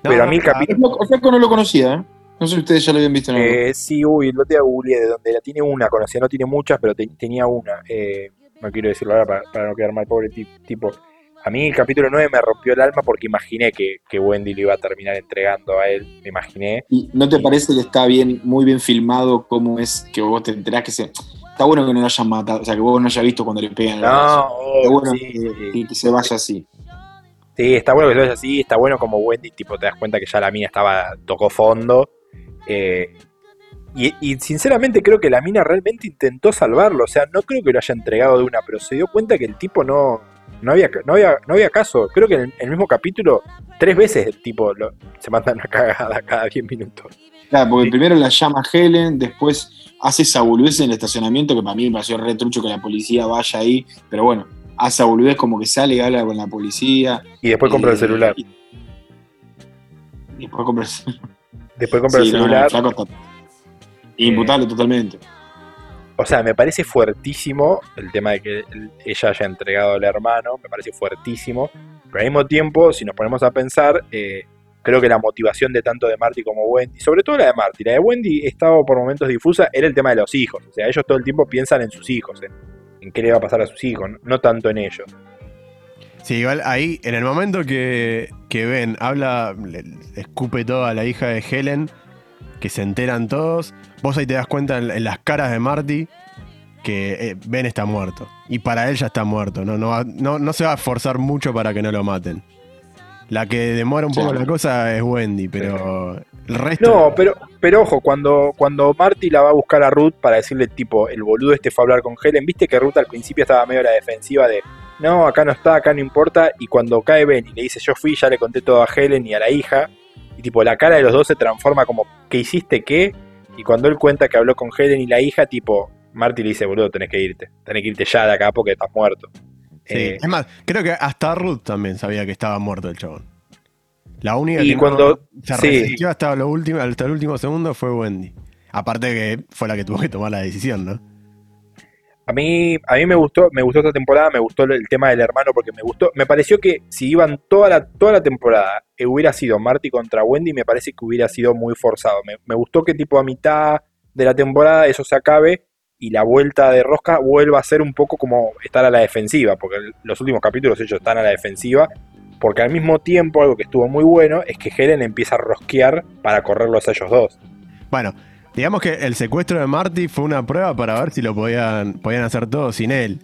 Pero a mí el capítulo. El no lo conocía, ¿eh? No sé si ustedes ya lo habían visto en eh, Sí, uy, lo te googleé de donde la tiene una conocía, no tiene muchas, pero tenía una. Eh, no quiero decirlo ahora para, no quedar mal, pobre tipo. A mí el capítulo 9 me rompió el alma porque imaginé que, Wendy lo iba a terminar entregando a él, me imaginé. ¿Y no te parece que está bien, muy bien filmado cómo es que vos te enterás que se... Está bueno que no lo hayan matado, o sea, que vos no hayas visto cuando le pegan No, está bueno que, se vaya así. Sí, está bueno que se vaya así, está bueno como Wendy, tipo, te das cuenta que ya la mina estaba, tocó fondo. Eh, y, sinceramente creo que la mina realmente intentó salvarlo. O sea, no creo que lo haya entregado de una, pero se dio cuenta que el tipo no, no, había, no, había, no había caso. Creo que en el, mismo capítulo, tres veces el tipo se manda una cagada cada 10 minutos. Claro, porque primero la llama Helen, después hace esa boludez en el estacionamiento, que para mí me pareció re trucho que la policía vaya ahí, pero bueno, hace esa boludez como que sale y habla con la policía. Y después compra el celular. Y, después compra el celular. Después compra el celular. Imputable totalmente. O sea, me parece fuertísimo el tema de que ella haya entregado al hermano, me parece fuertísimo. Pero al mismo tiempo, si nos ponemos a pensar, eh, creo que la motivación de tanto de Marty como Wendy, sobre todo la de Marty, la de Wendy estaba por momentos difusa, era el tema de los hijos. O sea, ellos todo el tiempo piensan en sus hijos, en, qué le va a pasar a sus hijos, no, tanto en ellos. Sí, igual ahí, en el momento que, que Ben habla, le escupe todo a la hija de Helen, que se enteran todos. Vos ahí te das cuenta en, las caras de Marty que eh, Ben está muerto. Y para él ya está muerto. ¿no? No, no, se va a esforzar mucho para que no lo maten. La que demora un poco la cosa es Wendy, pero el resto. No, pero, pero ojo, cuando, cuando Marty la va a buscar a Ruth para decirle, tipo, el boludo este fue a hablar con Helen, viste que Ruth al principio estaba medio a la defensiva de, no, acá no está, acá no importa. Y cuando cae Ben y le dice, yo fui, ya le conté todo a Helen y a la hija. Y tipo, la cara de los dos se transforma como, ¿qué hiciste qué? Y cuando él cuenta que habló con Helen y la hija, tipo, Marty le dice, boludo, tenés que irte. Tenés que irte ya de acá porque estás muerto. Sí, eh, es más, creo que hasta Ruth también sabía que estaba muerto el chabón. La única y que cuando, se resistió hasta, lo último, hasta el último segundo fue Wendy. Aparte que fue la que tuvo que tomar la decisión, ¿no? A mí, a mí me gustó, me gustó esta temporada, me gustó el tema del hermano porque me gustó, me pareció que si iban toda la, toda la temporada eh, hubiera sido Marty contra Wendy, me parece que hubiera sido muy forzado. Me, gustó que tipo a mitad de la temporada eso se acabe y la vuelta de Rosca vuelva a ser un poco como estar a la defensiva, porque los últimos capítulos ellos están a la defensiva, porque al mismo tiempo algo que estuvo muy bueno es que Helen empieza a rosquear para correrlos a ellos dos. Bueno, Digamos que el secuestro de Marty fue una prueba para ver si lo podían, podían hacer todo sin él.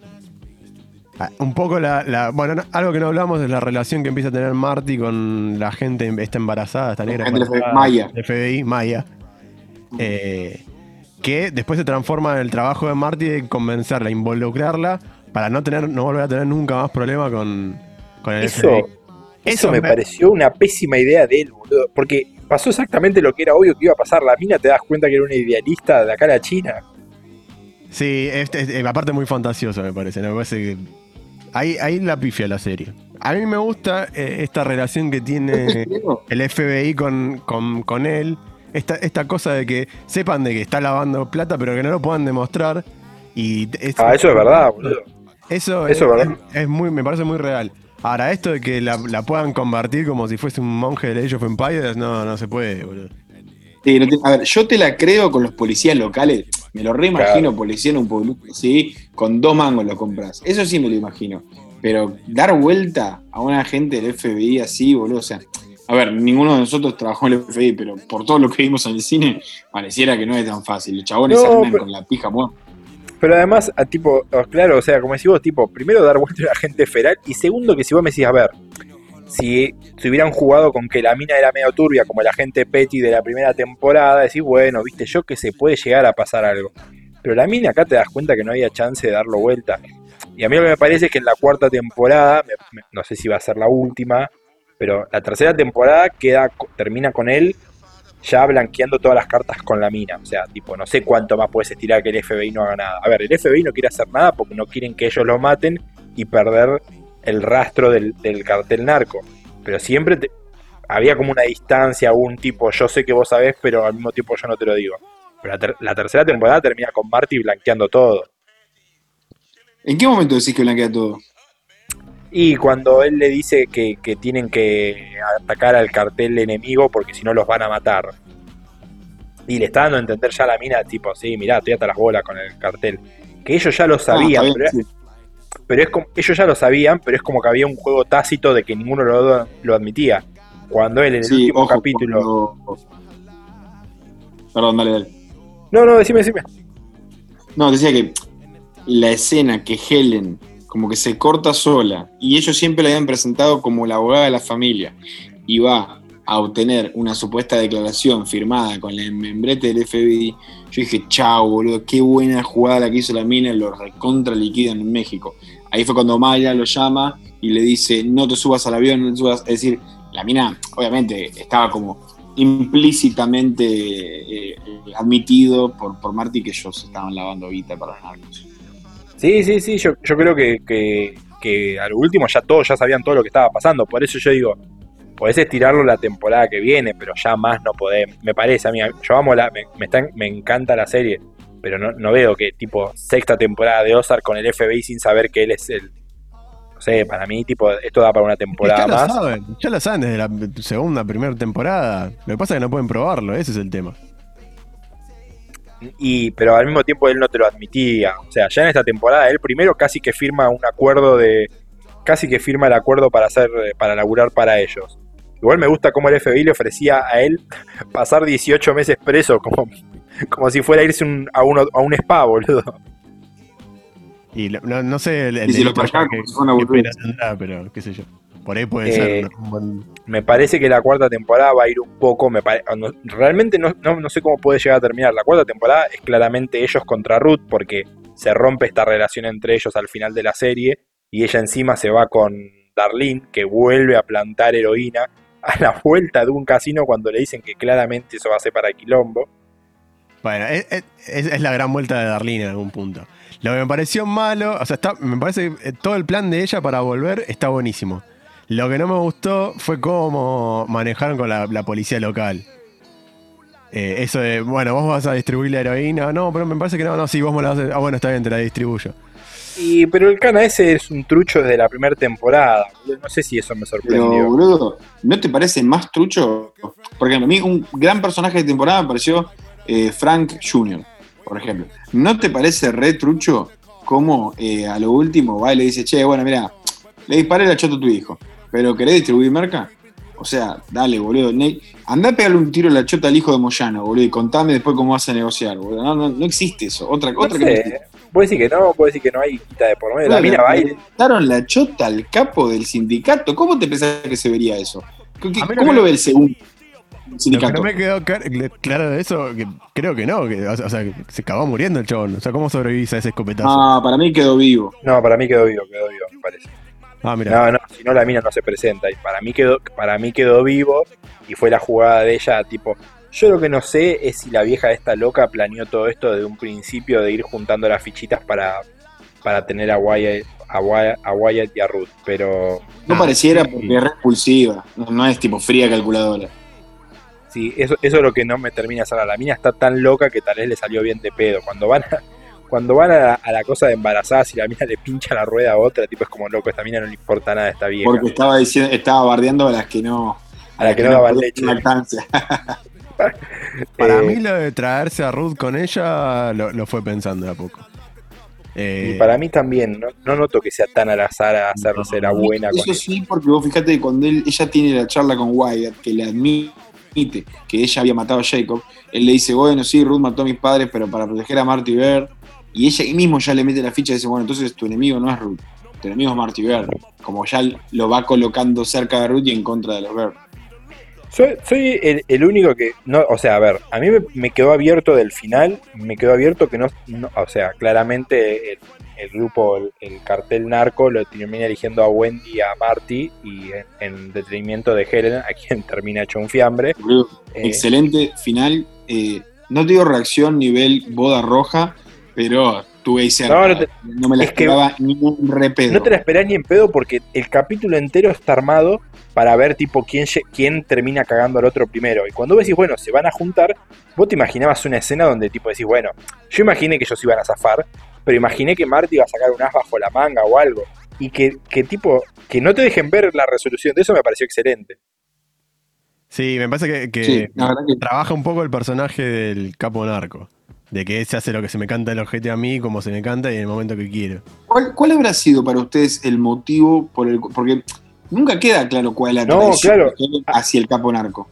Ah, un poco la, Bueno, algo que no hablamos es la relación que empieza a tener Marty con la gente, esta embarazada, esta negra. Embarazada, Maya. FBI, Maya. Eh, que después se transforma en el trabajo de Marty de convencerla, involucrarla para no tener, no volver a tener nunca más problema con, con el eso, FBI. Eso, me, pareció una pésima idea de él, boludo. Porque pasó exactamente lo que era obvio que iba a pasar. La mina te das cuenta que era una idealista de acá a la China. Sí, este, aparte muy fantasioso me parece. Me parece que ahí, ahí la pifia la serie. A mí me gusta eh, esta relación que tiene el FBI con, con, él. Esta, esta cosa de que sepan de que está lavando plata, pero que no lo puedan demostrar. Y ah, eso es verdad, boludo. Eso, eso es, verdad. es, muy, me parece muy real. Ahora, esto de que la, puedan convertir como si fuese un monje de Age of Empires, no, no se puede, boludo. a ver, yo te la creo con los policías locales. Me lo reimagino, policía en un pueblo sí, con dos mangos lo compras. Eso sí me lo imagino. Pero dar vuelta a una gente del FBI así, boludo, o sea, a ver, ninguno de nosotros trabajó en el FBI, pero por todo lo que vimos en el cine, pareciera que no es tan fácil. Los chabones salen con la pija muerta. Pero además, a tipo, claro, o sea, como decís vos, tipo, primero dar vuelta a la gente feral y segundo que si vos me decís, a ver, si, si hubieran jugado con que la mina era medio turbia como la gente Petty de la primera temporada, decís, bueno, viste, yo que se puede llegar a pasar algo. Pero la mina acá te das cuenta que no había chance de darlo vuelta. Y a mí lo que me parece es que en la cuarta temporada, no sé si va a ser la última, pero la tercera temporada queda, termina con él ya blanqueando todas las cartas con la mina. O sea, tipo, no sé cuánto más puedes estirar que el FBI no haga nada. A ver, el FBI no quiere hacer nada porque no quieren que ellos lo maten y perder el rastro del, cartel narco. Pero siempre había como una distancia, un tipo, yo sé que vos sabés, pero al mismo tiempo yo no te lo digo. Pero la, tercera temporada termina con Marty blanqueando todo. ¿En qué momento decís que blanquea todo? Y cuando él le dice que, tienen que atacar al cartel enemigo porque si no los van a matar. Y le está dando a entender ya a la mina, tipo, sí, mirá, estoy hasta las bolas con el cartel. Que ellos ya lo ah, sabían, pero es como, ellos ya lo sabían, pero es como que había un juego tácito de que ninguno lo, lo admitía. Cuando él en el último capítulo. Perdón, dale, dale. No, no, decime, decime. No, decía que la escena que Helen como que se corta sola y ellos siempre la habían presentado como la abogada de la familia y va a obtener una supuesta declaración firmada con el membrete del FBI, yo dije, chao, boludo, qué buena jugada la que hizo la mina, lo recontra liquidan en México. Ahí fue cuando Maya lo llama y le dice, no te subas al avión, no te subas. Es decir, la mina, obviamente, estaba como implícitamente eh, admitido por, por Marty que ellos estaban lavando guita para narcos. Sí, sí, sí, yo, yo creo que, que, que, a lo último ya todos ya sabían todo lo que estaba pasando, por eso yo digo, podés estirarlo la temporada que viene, pero ya más no podés, me parece a mí, yo amo la, me, me, encanta la serie, pero no, no, veo que tipo sexta temporada de Ozark con el FBI sin saber que él es el, no sé, para mí, tipo, esto da para una temporada ya más. Lo saben, ya lo saben desde la segunda, primera temporada. Lo que pasa es que no pueden probarlo, ese es el tema. Y, pero al mismo tiempo él no te lo admitía. O sea, ya en esta temporada él primero casi que firma un acuerdo de. casi que firma el acuerdo para hacer. para laburar para ellos. Igual me gusta cómo el FBI le ofrecía a él pasar 18 meses preso, como, como si fuera a irse a, uno, a un spa, boludo. Y no, no sé el, el si lo que, pena tendrá, pero qué sé yo. Por ahí puede ser eh, Me parece que la cuarta temporada va a ir un poco. Me realmente no, no, sé cómo puede llegar a terminar. La cuarta temporada es claramente ellos contra Ruth, porque se rompe esta relación entre ellos al final de la serie. Y ella encima se va con Darlene, que vuelve a plantar heroína a la vuelta de un casino cuando le dicen que claramente eso va a ser para Quilombo. Bueno, es, es la gran vuelta de Darlene en algún punto. Lo que me pareció malo, o sea, está, me parece que todo el plan de ella para volver está buenísimo. Lo que no me gustó fue cómo manejaron con la, policía local. Eh, eso de, bueno, vos vas a distribuir la heroína. No, pero me parece que no, no, sí, vos me la vas a. Ah, bueno, está bien, te la distribuyo. Y, pero el cana ese es un trucho desde la primera temporada. No sé si eso me sorprendió. Pero, boludo, ¿no te parece más trucho? Porque a mí un gran personaje de temporada me pareció eh, Frank Jr por ejemplo. ¿No te parece re trucho cómo eh, a lo último va y le dice, che, bueno, mira, le disparé la chota a tu hijo, pero ¿querés distribuir merca? O sea, dale, boludo. Andá a pegarle un tiro a la chota al hijo de Moyano, boludo, y contame después cómo vas a negociar, boludo. No, no, no existe eso. Otra, cosa otra que Puede decir que no, puede decir que no hay quita de por medio. la mina va Le la chota al capo del sindicato. ¿Cómo te pensás que se vería eso? ¿Cómo lo ve el segundo? Lo que no me quedó claro de eso, que creo que no, que, o sea, se acabó muriendo el chabón. O sea, ¿cómo sobrevivís a ese escopetazo? Ah, para mí quedó vivo. No, para mí quedó vivo, quedó vivo, me parece. Ah, mira. No, no, si no la mina no se presenta. Y para mí quedó, para mí quedó vivo y fue la jugada de ella, tipo. Yo lo que no sé es si la vieja esta loca planeó todo esto desde un principio de ir juntando las fichitas para, para tener a Wyatt, a, Wyatt, y a Ruth, pero... No pareciera porque es repulsiva, no es tipo fría calculadora. Sí, eso, eso es lo que no me termina de saber. La mina está tan loca que tal vez le salió bien de pedo. Cuando van a, cuando van a la, cosa de embarazadas y la mina le pincha la rueda a otra, tipo es como loco, esta mina no le importa nada, está bien. Porque estaba diciendo, estaba bardeando a las que no. A, las que, no daban leche. Para eh, mí lo de traerse a Ruth con ella lo, fue pensando de a poco. y eh, para mí también, no, noto que sea tan al azar a hacerse la buena. Eso sí, porque vos fíjate, cuando él, ella tiene la charla con Wyatt, que le admite que ella había matado a Jacob, él le dice, bueno, sí, Ruth mató a mis padres, pero para proteger a Marty Bear. Y ella ahí mismo ya le mete la ficha y dice, bueno, entonces tu enemigo no es Ruth, tu enemigo es Marty Bear. Como ya lo va colocando cerca de Ruth y en contra de los Bear. Soy, soy el, único que, no, o sea, a ver, a mí me, quedó abierto del final, me quedó abierto que no, o sea, claramente el, el grupo, el, cartel narco, lo termina eligiendo a Wendy y a Marty y en, detenimiento de Helen, a quien termina hecho un fiambre. Eh, excelente final. Eh, no digo reacción nivel boda roja, pero tuve ese no, no, me la esperaba ni un repedo. No te la esperás ni en pedo porque el capítulo entero está armado para ver tipo quién, quién termina cagando al otro primero. Y cuando vos decís, bueno, se van a juntar, vos te imaginabas una escena donde tipo decís, bueno, yo imaginé que ellos iban a zafar, pero imaginé que Marty iba a sacar un as bajo la manga o algo. Y que, tipo, que no te dejen ver la resolución de eso me pareció excelente. Sí, me parece que, trabaja un poco el personaje del capo narco. De que se hace lo que se me canta el objeto a mí, como se me canta y en el momento que quiero. ¿Cuál, habrá sido para ustedes el motivo por el porque nunca queda claro cuál es la no, claro. hacia el capo narco?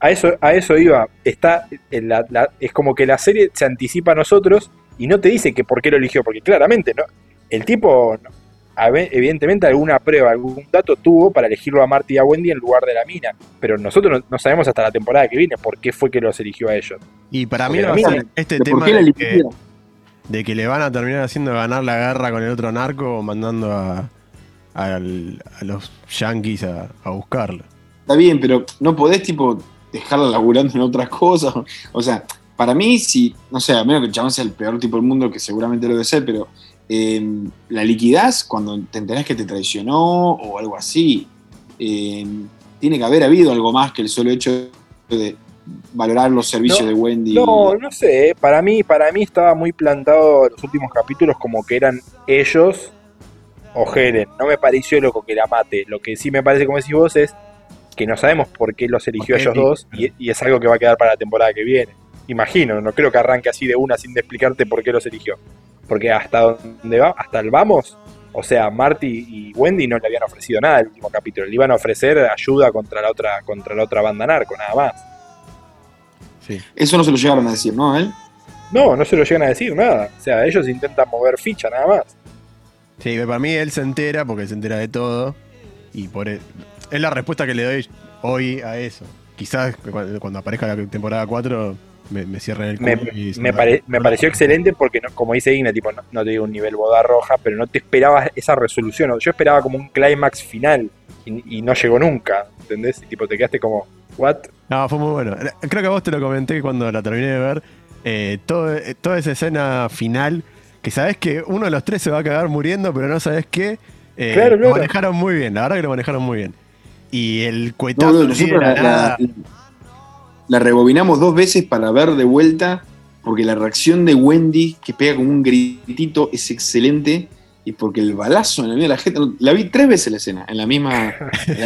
A eso, a eso iba. Está es como que la serie se anticipa a nosotros y no te dice que por qué lo eligió, porque claramente no. El tipo evidentemente alguna prueba, algún dato tuvo para elegirlo a Marty y a Wendy en lugar de la mina, pero nosotros no, sabemos hasta la temporada que viene por qué fue que los eligió a ellos. Y para mí este tema de que, le van a terminar haciendo ganar la guerra con el otro narco mandando a, los yankees a, buscarlo. Está bien, pero no podés tipo dejarla laburando en otras cosas. O sea, para mí, si, no sé, a menos que el chabón sea el peor tipo del mundo, que seguramente lo debe ser, pero Em, la liquidez cuando te enterás que te traicionó o algo así. Em, tiene que haber habido algo más que el solo hecho de valorar los servicios de Wendy. No, no sé. Para mí, para mí estaba muy plantado en los últimos capítulos como que eran ellos o Helen. No me pareció loco que la mate. Lo que sí me parece, como decís vos, es que no sabemos por qué los eligió ellos dos y, y, es algo que va a quedar para la temporada que viene. Imagino, no creo que arranque así de una sin explicarte por qué los eligió. Porque hasta donde va, hasta el vamos, o sea, Marty y Wendy no le habían ofrecido nada el último capítulo. Le iban a ofrecer ayuda contra la otra, contra la otra banda narco, nada más. Sí. Eso no se lo llegaron a decir, ¿no? ¿Eh? No, no se lo llegan a decir nada. O sea, ellos intentan mover ficha nada más. Sí, para mí él se entera porque se entera de todo. Y por e, es la respuesta que le doy hoy a eso. Quizás cuando aparezca la temporada 4 me, cierran el Me, me, pareció excelente porque, no, como dice Igna, tipo, no, te digo un nivel boda roja, pero no te esperabas esa resolución. Yo esperaba como un clímax final y, no llegó nunca, ¿entendés? Y tipo, te quedaste como, ¿what? No, fue muy bueno. Creo que a vos te lo comenté cuando la terminé de ver. Eh, todo, eh, toda esa escena final, que sabes que uno de los tres se va a quedar muriendo, pero no sabes qué. Eh, lo manejaron muy bien, la verdad que lo manejaron muy bien. Y el cuetazo no, la, la rebobinamos dos veces para ver de vuelta, porque la reacción de Wendy, que pega como un gritito, es excelente. Y porque el balazo en el medio de la gente. La vi tres veces la escena, en la misma,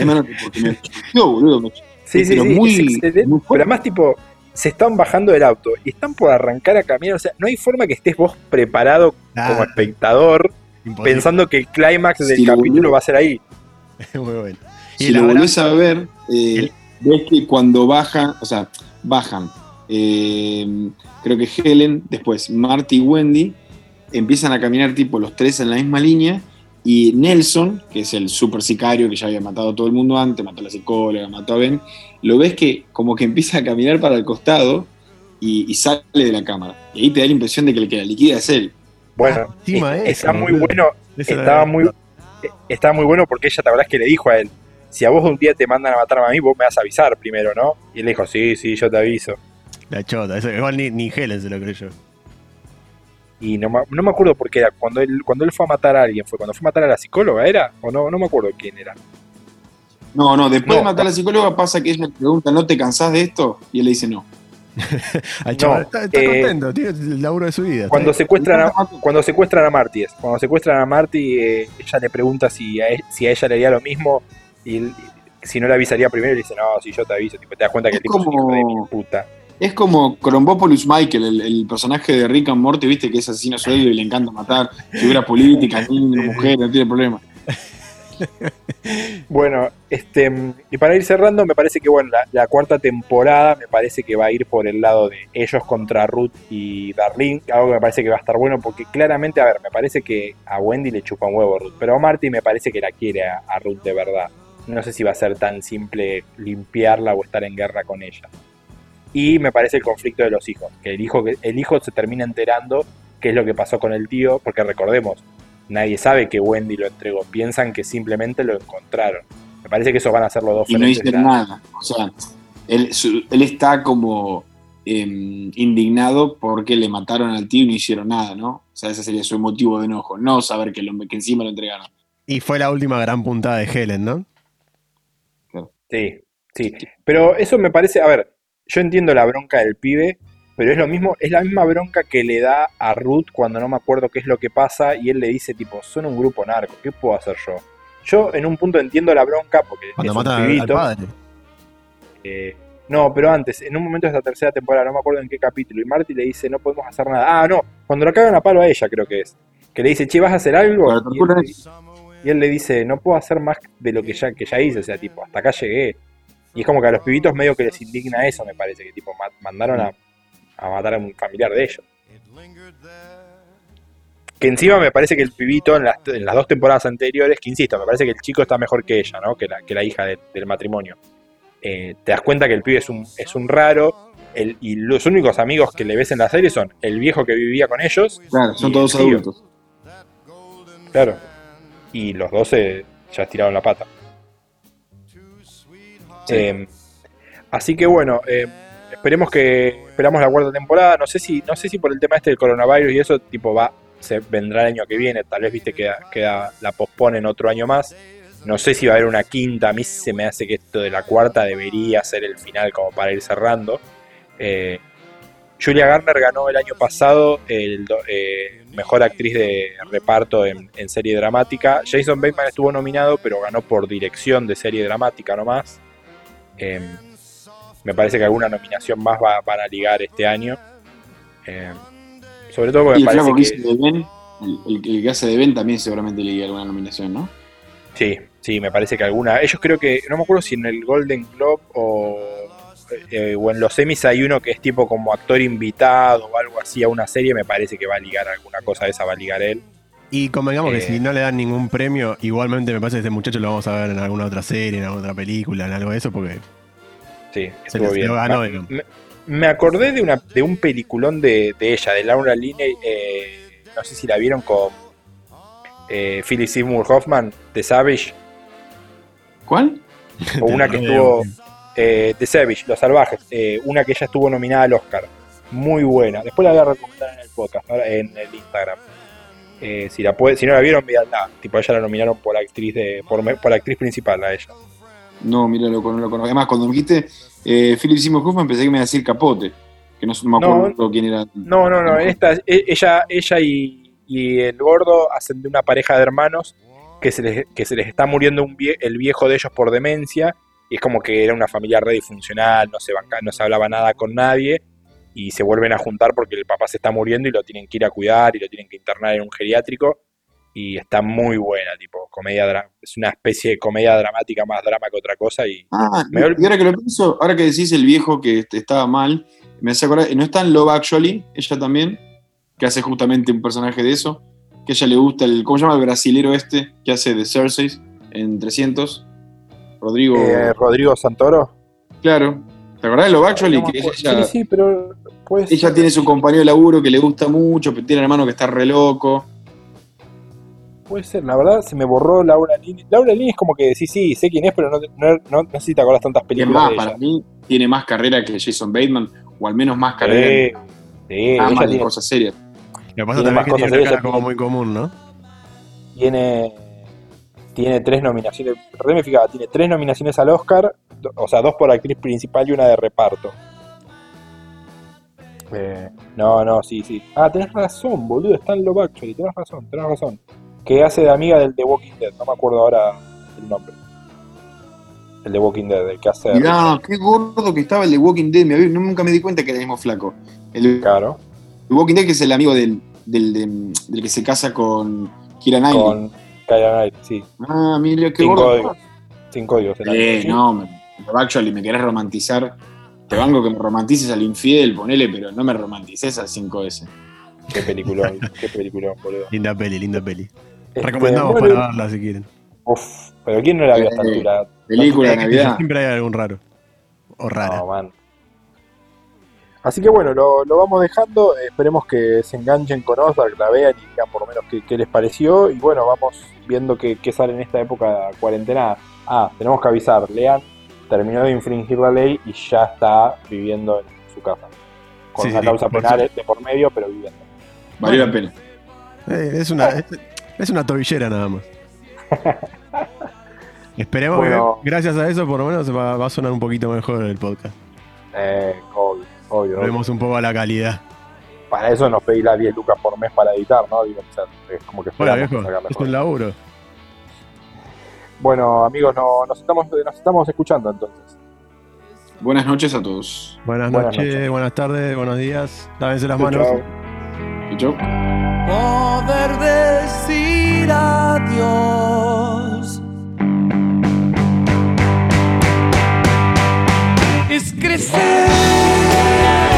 noche, porque me boludo. sí, sí, sí, pero además, tipo, se están bajando del auto y están por arrancar a caminar. O sea, no hay forma que estés vos preparado como espectador pensando que el clímax del capítulo va a ser ahí. Muy bueno. Si lo volvés a ver, eh, ves que cuando baja, o sea, bajan, eh, creo que Helen, después Marty y Wendy, empiezan a caminar tipo los tres en la misma línea y Nelson, que es el super sicario que ya había matado a todo el mundo antes, mató a la psicóloga, mató a Ben, lo ves que como que empieza a caminar para el costado y, sale de la cámara. Y ahí te da la impresión de que el que la liquida es él. Bueno, ah, está muy bueno, estaba muy, estaba muy bueno porque ella, ¿te acordás que le dijo a él? Si a vos un día te mandan a matar a mí, vos me vas a avisar primero, ¿no? Y él dijo, sí, sí, yo te aviso. La chota, eso, igual ni, ni Helen se lo creyó. Y no, no, me acuerdo por qué era. Cuando él, cuando él fue a matar a alguien, ¿fue cuando fue a matar a la psicóloga? ¿Era? O no, no me acuerdo quién era. No, no, después de matar a la psicóloga pasa que ella le pregunta, ¿no te cansás de esto? Y él le dice no. está, eh, contento, tiene el laburo de su vida. Cuando secuestran, a, cuando secuestran a Marty, cuando secuestran a Marty, eh, ella le pregunta si a, e, si a ella le haría lo mismo y si no le avisaría primero, le dice, no, si yo te aviso, tipo, te das cuenta que el tipo es hijo de mi puta. Es como Crombopoulos Michael, el, personaje de Rick and Morty, viste, que es asesino sueldo y le encanta matar figuras políticas, niños, mujeres, no tiene problema. bueno, este, y para ir cerrando, me parece que bueno, la, cuarta temporada me parece que va a ir por el lado de ellos contra Ruth y Darlene, algo que me parece que va a estar bueno, porque claramente, a ver, me parece que a Wendy le chupa un huevo a Ruth, pero a Marty me parece que la quiere a Ruth de verdad no sé si va a ser tan simple limpiarla o estar en guerra con ella. Y me parece el conflicto de los hijos, que el hijo, el hijo se termina enterando qué es lo que pasó con el tío, porque recordemos, nadie sabe que Wendy lo entregó, piensan que simplemente lo encontraron. Me parece que eso van a ser los dos. Y no dicen nada, o sea, él, está como em, indignado porque le mataron al tío y no hicieron nada, ¿no? O sea, ese sería su motivo de enojo, no saber que, lo, que encima lo entregaron. Y fue la última gran puntada de Helen, ¿no? Sí, sí. Pero eso me parece, a ver, yo entiendo la bronca del pibe, pero es lo mismo, es la misma bronca que le da a Ruth cuando no me acuerdo qué es lo que pasa y él le dice tipo, son un grupo narco, ¿qué puedo hacer yo? Yo en un punto entiendo la bronca porque cuando es un pibito, eh, No, pero antes, en un momento de esta tercera temporada, no me acuerdo en qué capítulo, y Marty le dice, no podemos hacer nada. Ah, no, cuando lo cagan a palo a ella, creo que es. Que le dice, che, ¿vas a hacer algo? Y él, le dice, no puedo hacer más de lo que ya, que ya hice, o sea, tipo, hasta acá llegué. Y es como que a los pibitos medio que les indigna eso, me parece, que tipo, mandaron a, a matar a un familiar de ellos. Que encima me parece que el pibito en las, dos temporadas anteriores, que insisto, me parece que el chico está mejor que ella, ¿no? Que la, que la hija del matrimonio. Eh, te das cuenta que el pibe es un, es un raro, y los únicos amigos que le ves en la serie son el viejo que vivía con ellos. Claro, son todos adultos. Claro. Y los dos ya estiraron la pata. Em, así que bueno, em, esperemos que esperamos la cuarta temporada. No sé si no sé si por el tema este del coronavirus y eso tipo va se vendrá el año que viene, tal vez viste que, queda la posponen otro año más. No sé si va a haber una quinta, a mí se me hace que esto de la cuarta debería ser el final como para ir cerrando. Eh, Julia Garner ganó el año pasado el eh, mejor actriz de reparto en, serie dramática. Jason Bateman estuvo nominado, pero ganó por dirección de serie dramática nomás. Eh, me parece que alguna nominación más va, van a ligar este año. Sobre todo porque y parece que... De ben, el, que hace de Ben también seguramente le dio alguna nominación, ¿no? Sí, sí, me parece que alguna. Ellos creo que, no me acuerdo si en el Golden Globe o, eh, o en los semis hay uno que es tipo como actor invitado o algo así a una serie, me parece que va a ligar alguna cosa de esa, va a ligar él. Y convengamos que si eh. no le dan ningún premio, igualmente me parece que este muchacho lo vamos a ver en alguna otra serie, en alguna otra película, en algo de eso, porque sí, se, bien. lo ganó. Me acordé de, una, de un peliculón de, ella, de Laura Linney, eh, no sé si la vieron con eh, Philip Seymour Hoffman, de Savage. ¿Cuál? O una que estuvo, eh, The Savage, Los Salvajes, eh, una que ella estuvo nominada al Oscar. Muy buena. Después la voy a recomendar en el podcast, en el Instagram. si, la puede, si no la vieron, nada. Tipo, ella la nominaron por actriz, de, por, por actriz principal a ella. No, mira, lo, no lo conozco. Además, cuando me dijiste eh, Philip Seymour Hoffman, pensé que me iba a decir Capote, que no, me acuerdo quién era. No, no, no. Esta, e, ella, ella y, el gordo hacen de una pareja de hermanos que se les, que se les está muriendo un el viejo de ellos por demencia. Y es como que era una familia re disfuncional, no se, no se hablaba nada con nadie. Y se vuelven a juntar porque el papá se está muriendo y lo tienen que ir a cuidar y lo tienen que internar en un geriátrico y está muy buena, tipo, comedia es una especie de comedia dramática, más drama que otra cosa. Y, ah, y ahora que lo pienso, ahora que decís el viejo que estaba mal, me hace acordar, ¿no está en Love Actually, ella también? Que hace justamente un personaje de eso, que a ella le gusta el, ¿cómo se llama el brasilero este que hace de Cersei en 300? Rodrigo. Eh, Rodrigo Santoro. Claro. ¿Te acordás de Love Actually? que ella, sí, sí, pero. ella tiene su compañero de laburo que le gusta mucho, pero tiene hermano que está re loco. Puede ser, la verdad se me borró Laura Lini. Laura Lini es como que sí, sí, sé quién es, pero no, no, no, no sé si te acuerdas tantas películas. Más, para mí tiene más carrera que Jason Bateman, o al menos más carrera. Sí, sí más de cosas serias. Lo que pasa también que tiene una como muy común, ¿no? Tiene, tiene tres nominaciones, me fijaba, tiene tres nominaciones al Oscar, o sea, dos por actriz principal y una de reparto. Eh, no, no, sí, sí. Ah, tenés razón, boludo, está en Love Actually, tenés razón, tenés razón que hace de amiga del The Walking Dead, no me acuerdo ahora el nombre. El de Walking Dead, el que hace. Mirá, qué gordo que estaba el de Walking Dead, nunca me di cuenta que era el mismo flaco. El, claro. El Walking Dead que es el amigo del, del, del, que se casa con Kira Knightley. Con Knightley, sí. Ah, mira, qué Sin gordo. Códigos. Sin códigos. Eh, no, me, actually me querés romantizar. Te banco que me romantices al infiel, ponele, pero no me romantices al 5S. Qué peliculón, qué peliculón, boludo. Linda peli, linda peli. Este, Recomendamos para verla si quieren. Uf, pero ¿quién no la vio a esta eh, altura? Película de Navidad. Siempre hay algún raro. O rara. No, man. Así que bueno, lo, lo, vamos dejando. Esperemos que se enganchen con Ozark, la vean y digan por lo menos qué, les pareció. Y bueno, vamos viendo qué, sale en esta época cuarentena. Ah, tenemos que avisar. Lean terminó de infringir la ley y ya está viviendo en su casa. Con una causa penal de por medio, pero viviendo. Valió la pena. Eh, es una. Es una tobillera nada más. Esperemos que gracias a eso por lo menos va, a sonar un poquito mejor el podcast. Eh, obvio, obvio. Vemos un poco a la calidad. Para eso nos pedí las 10 lucas por mes para editar, ¿no? Digo, es como que bueno, viejo, es un laburo. Bueno, amigos, nos, estamos, nos estamos escuchando entonces. Buenas noches a todos. Buenas, noches, buenas tardes, buenos días. Lávense las manos. Chau. Poder decir adiós. crescer.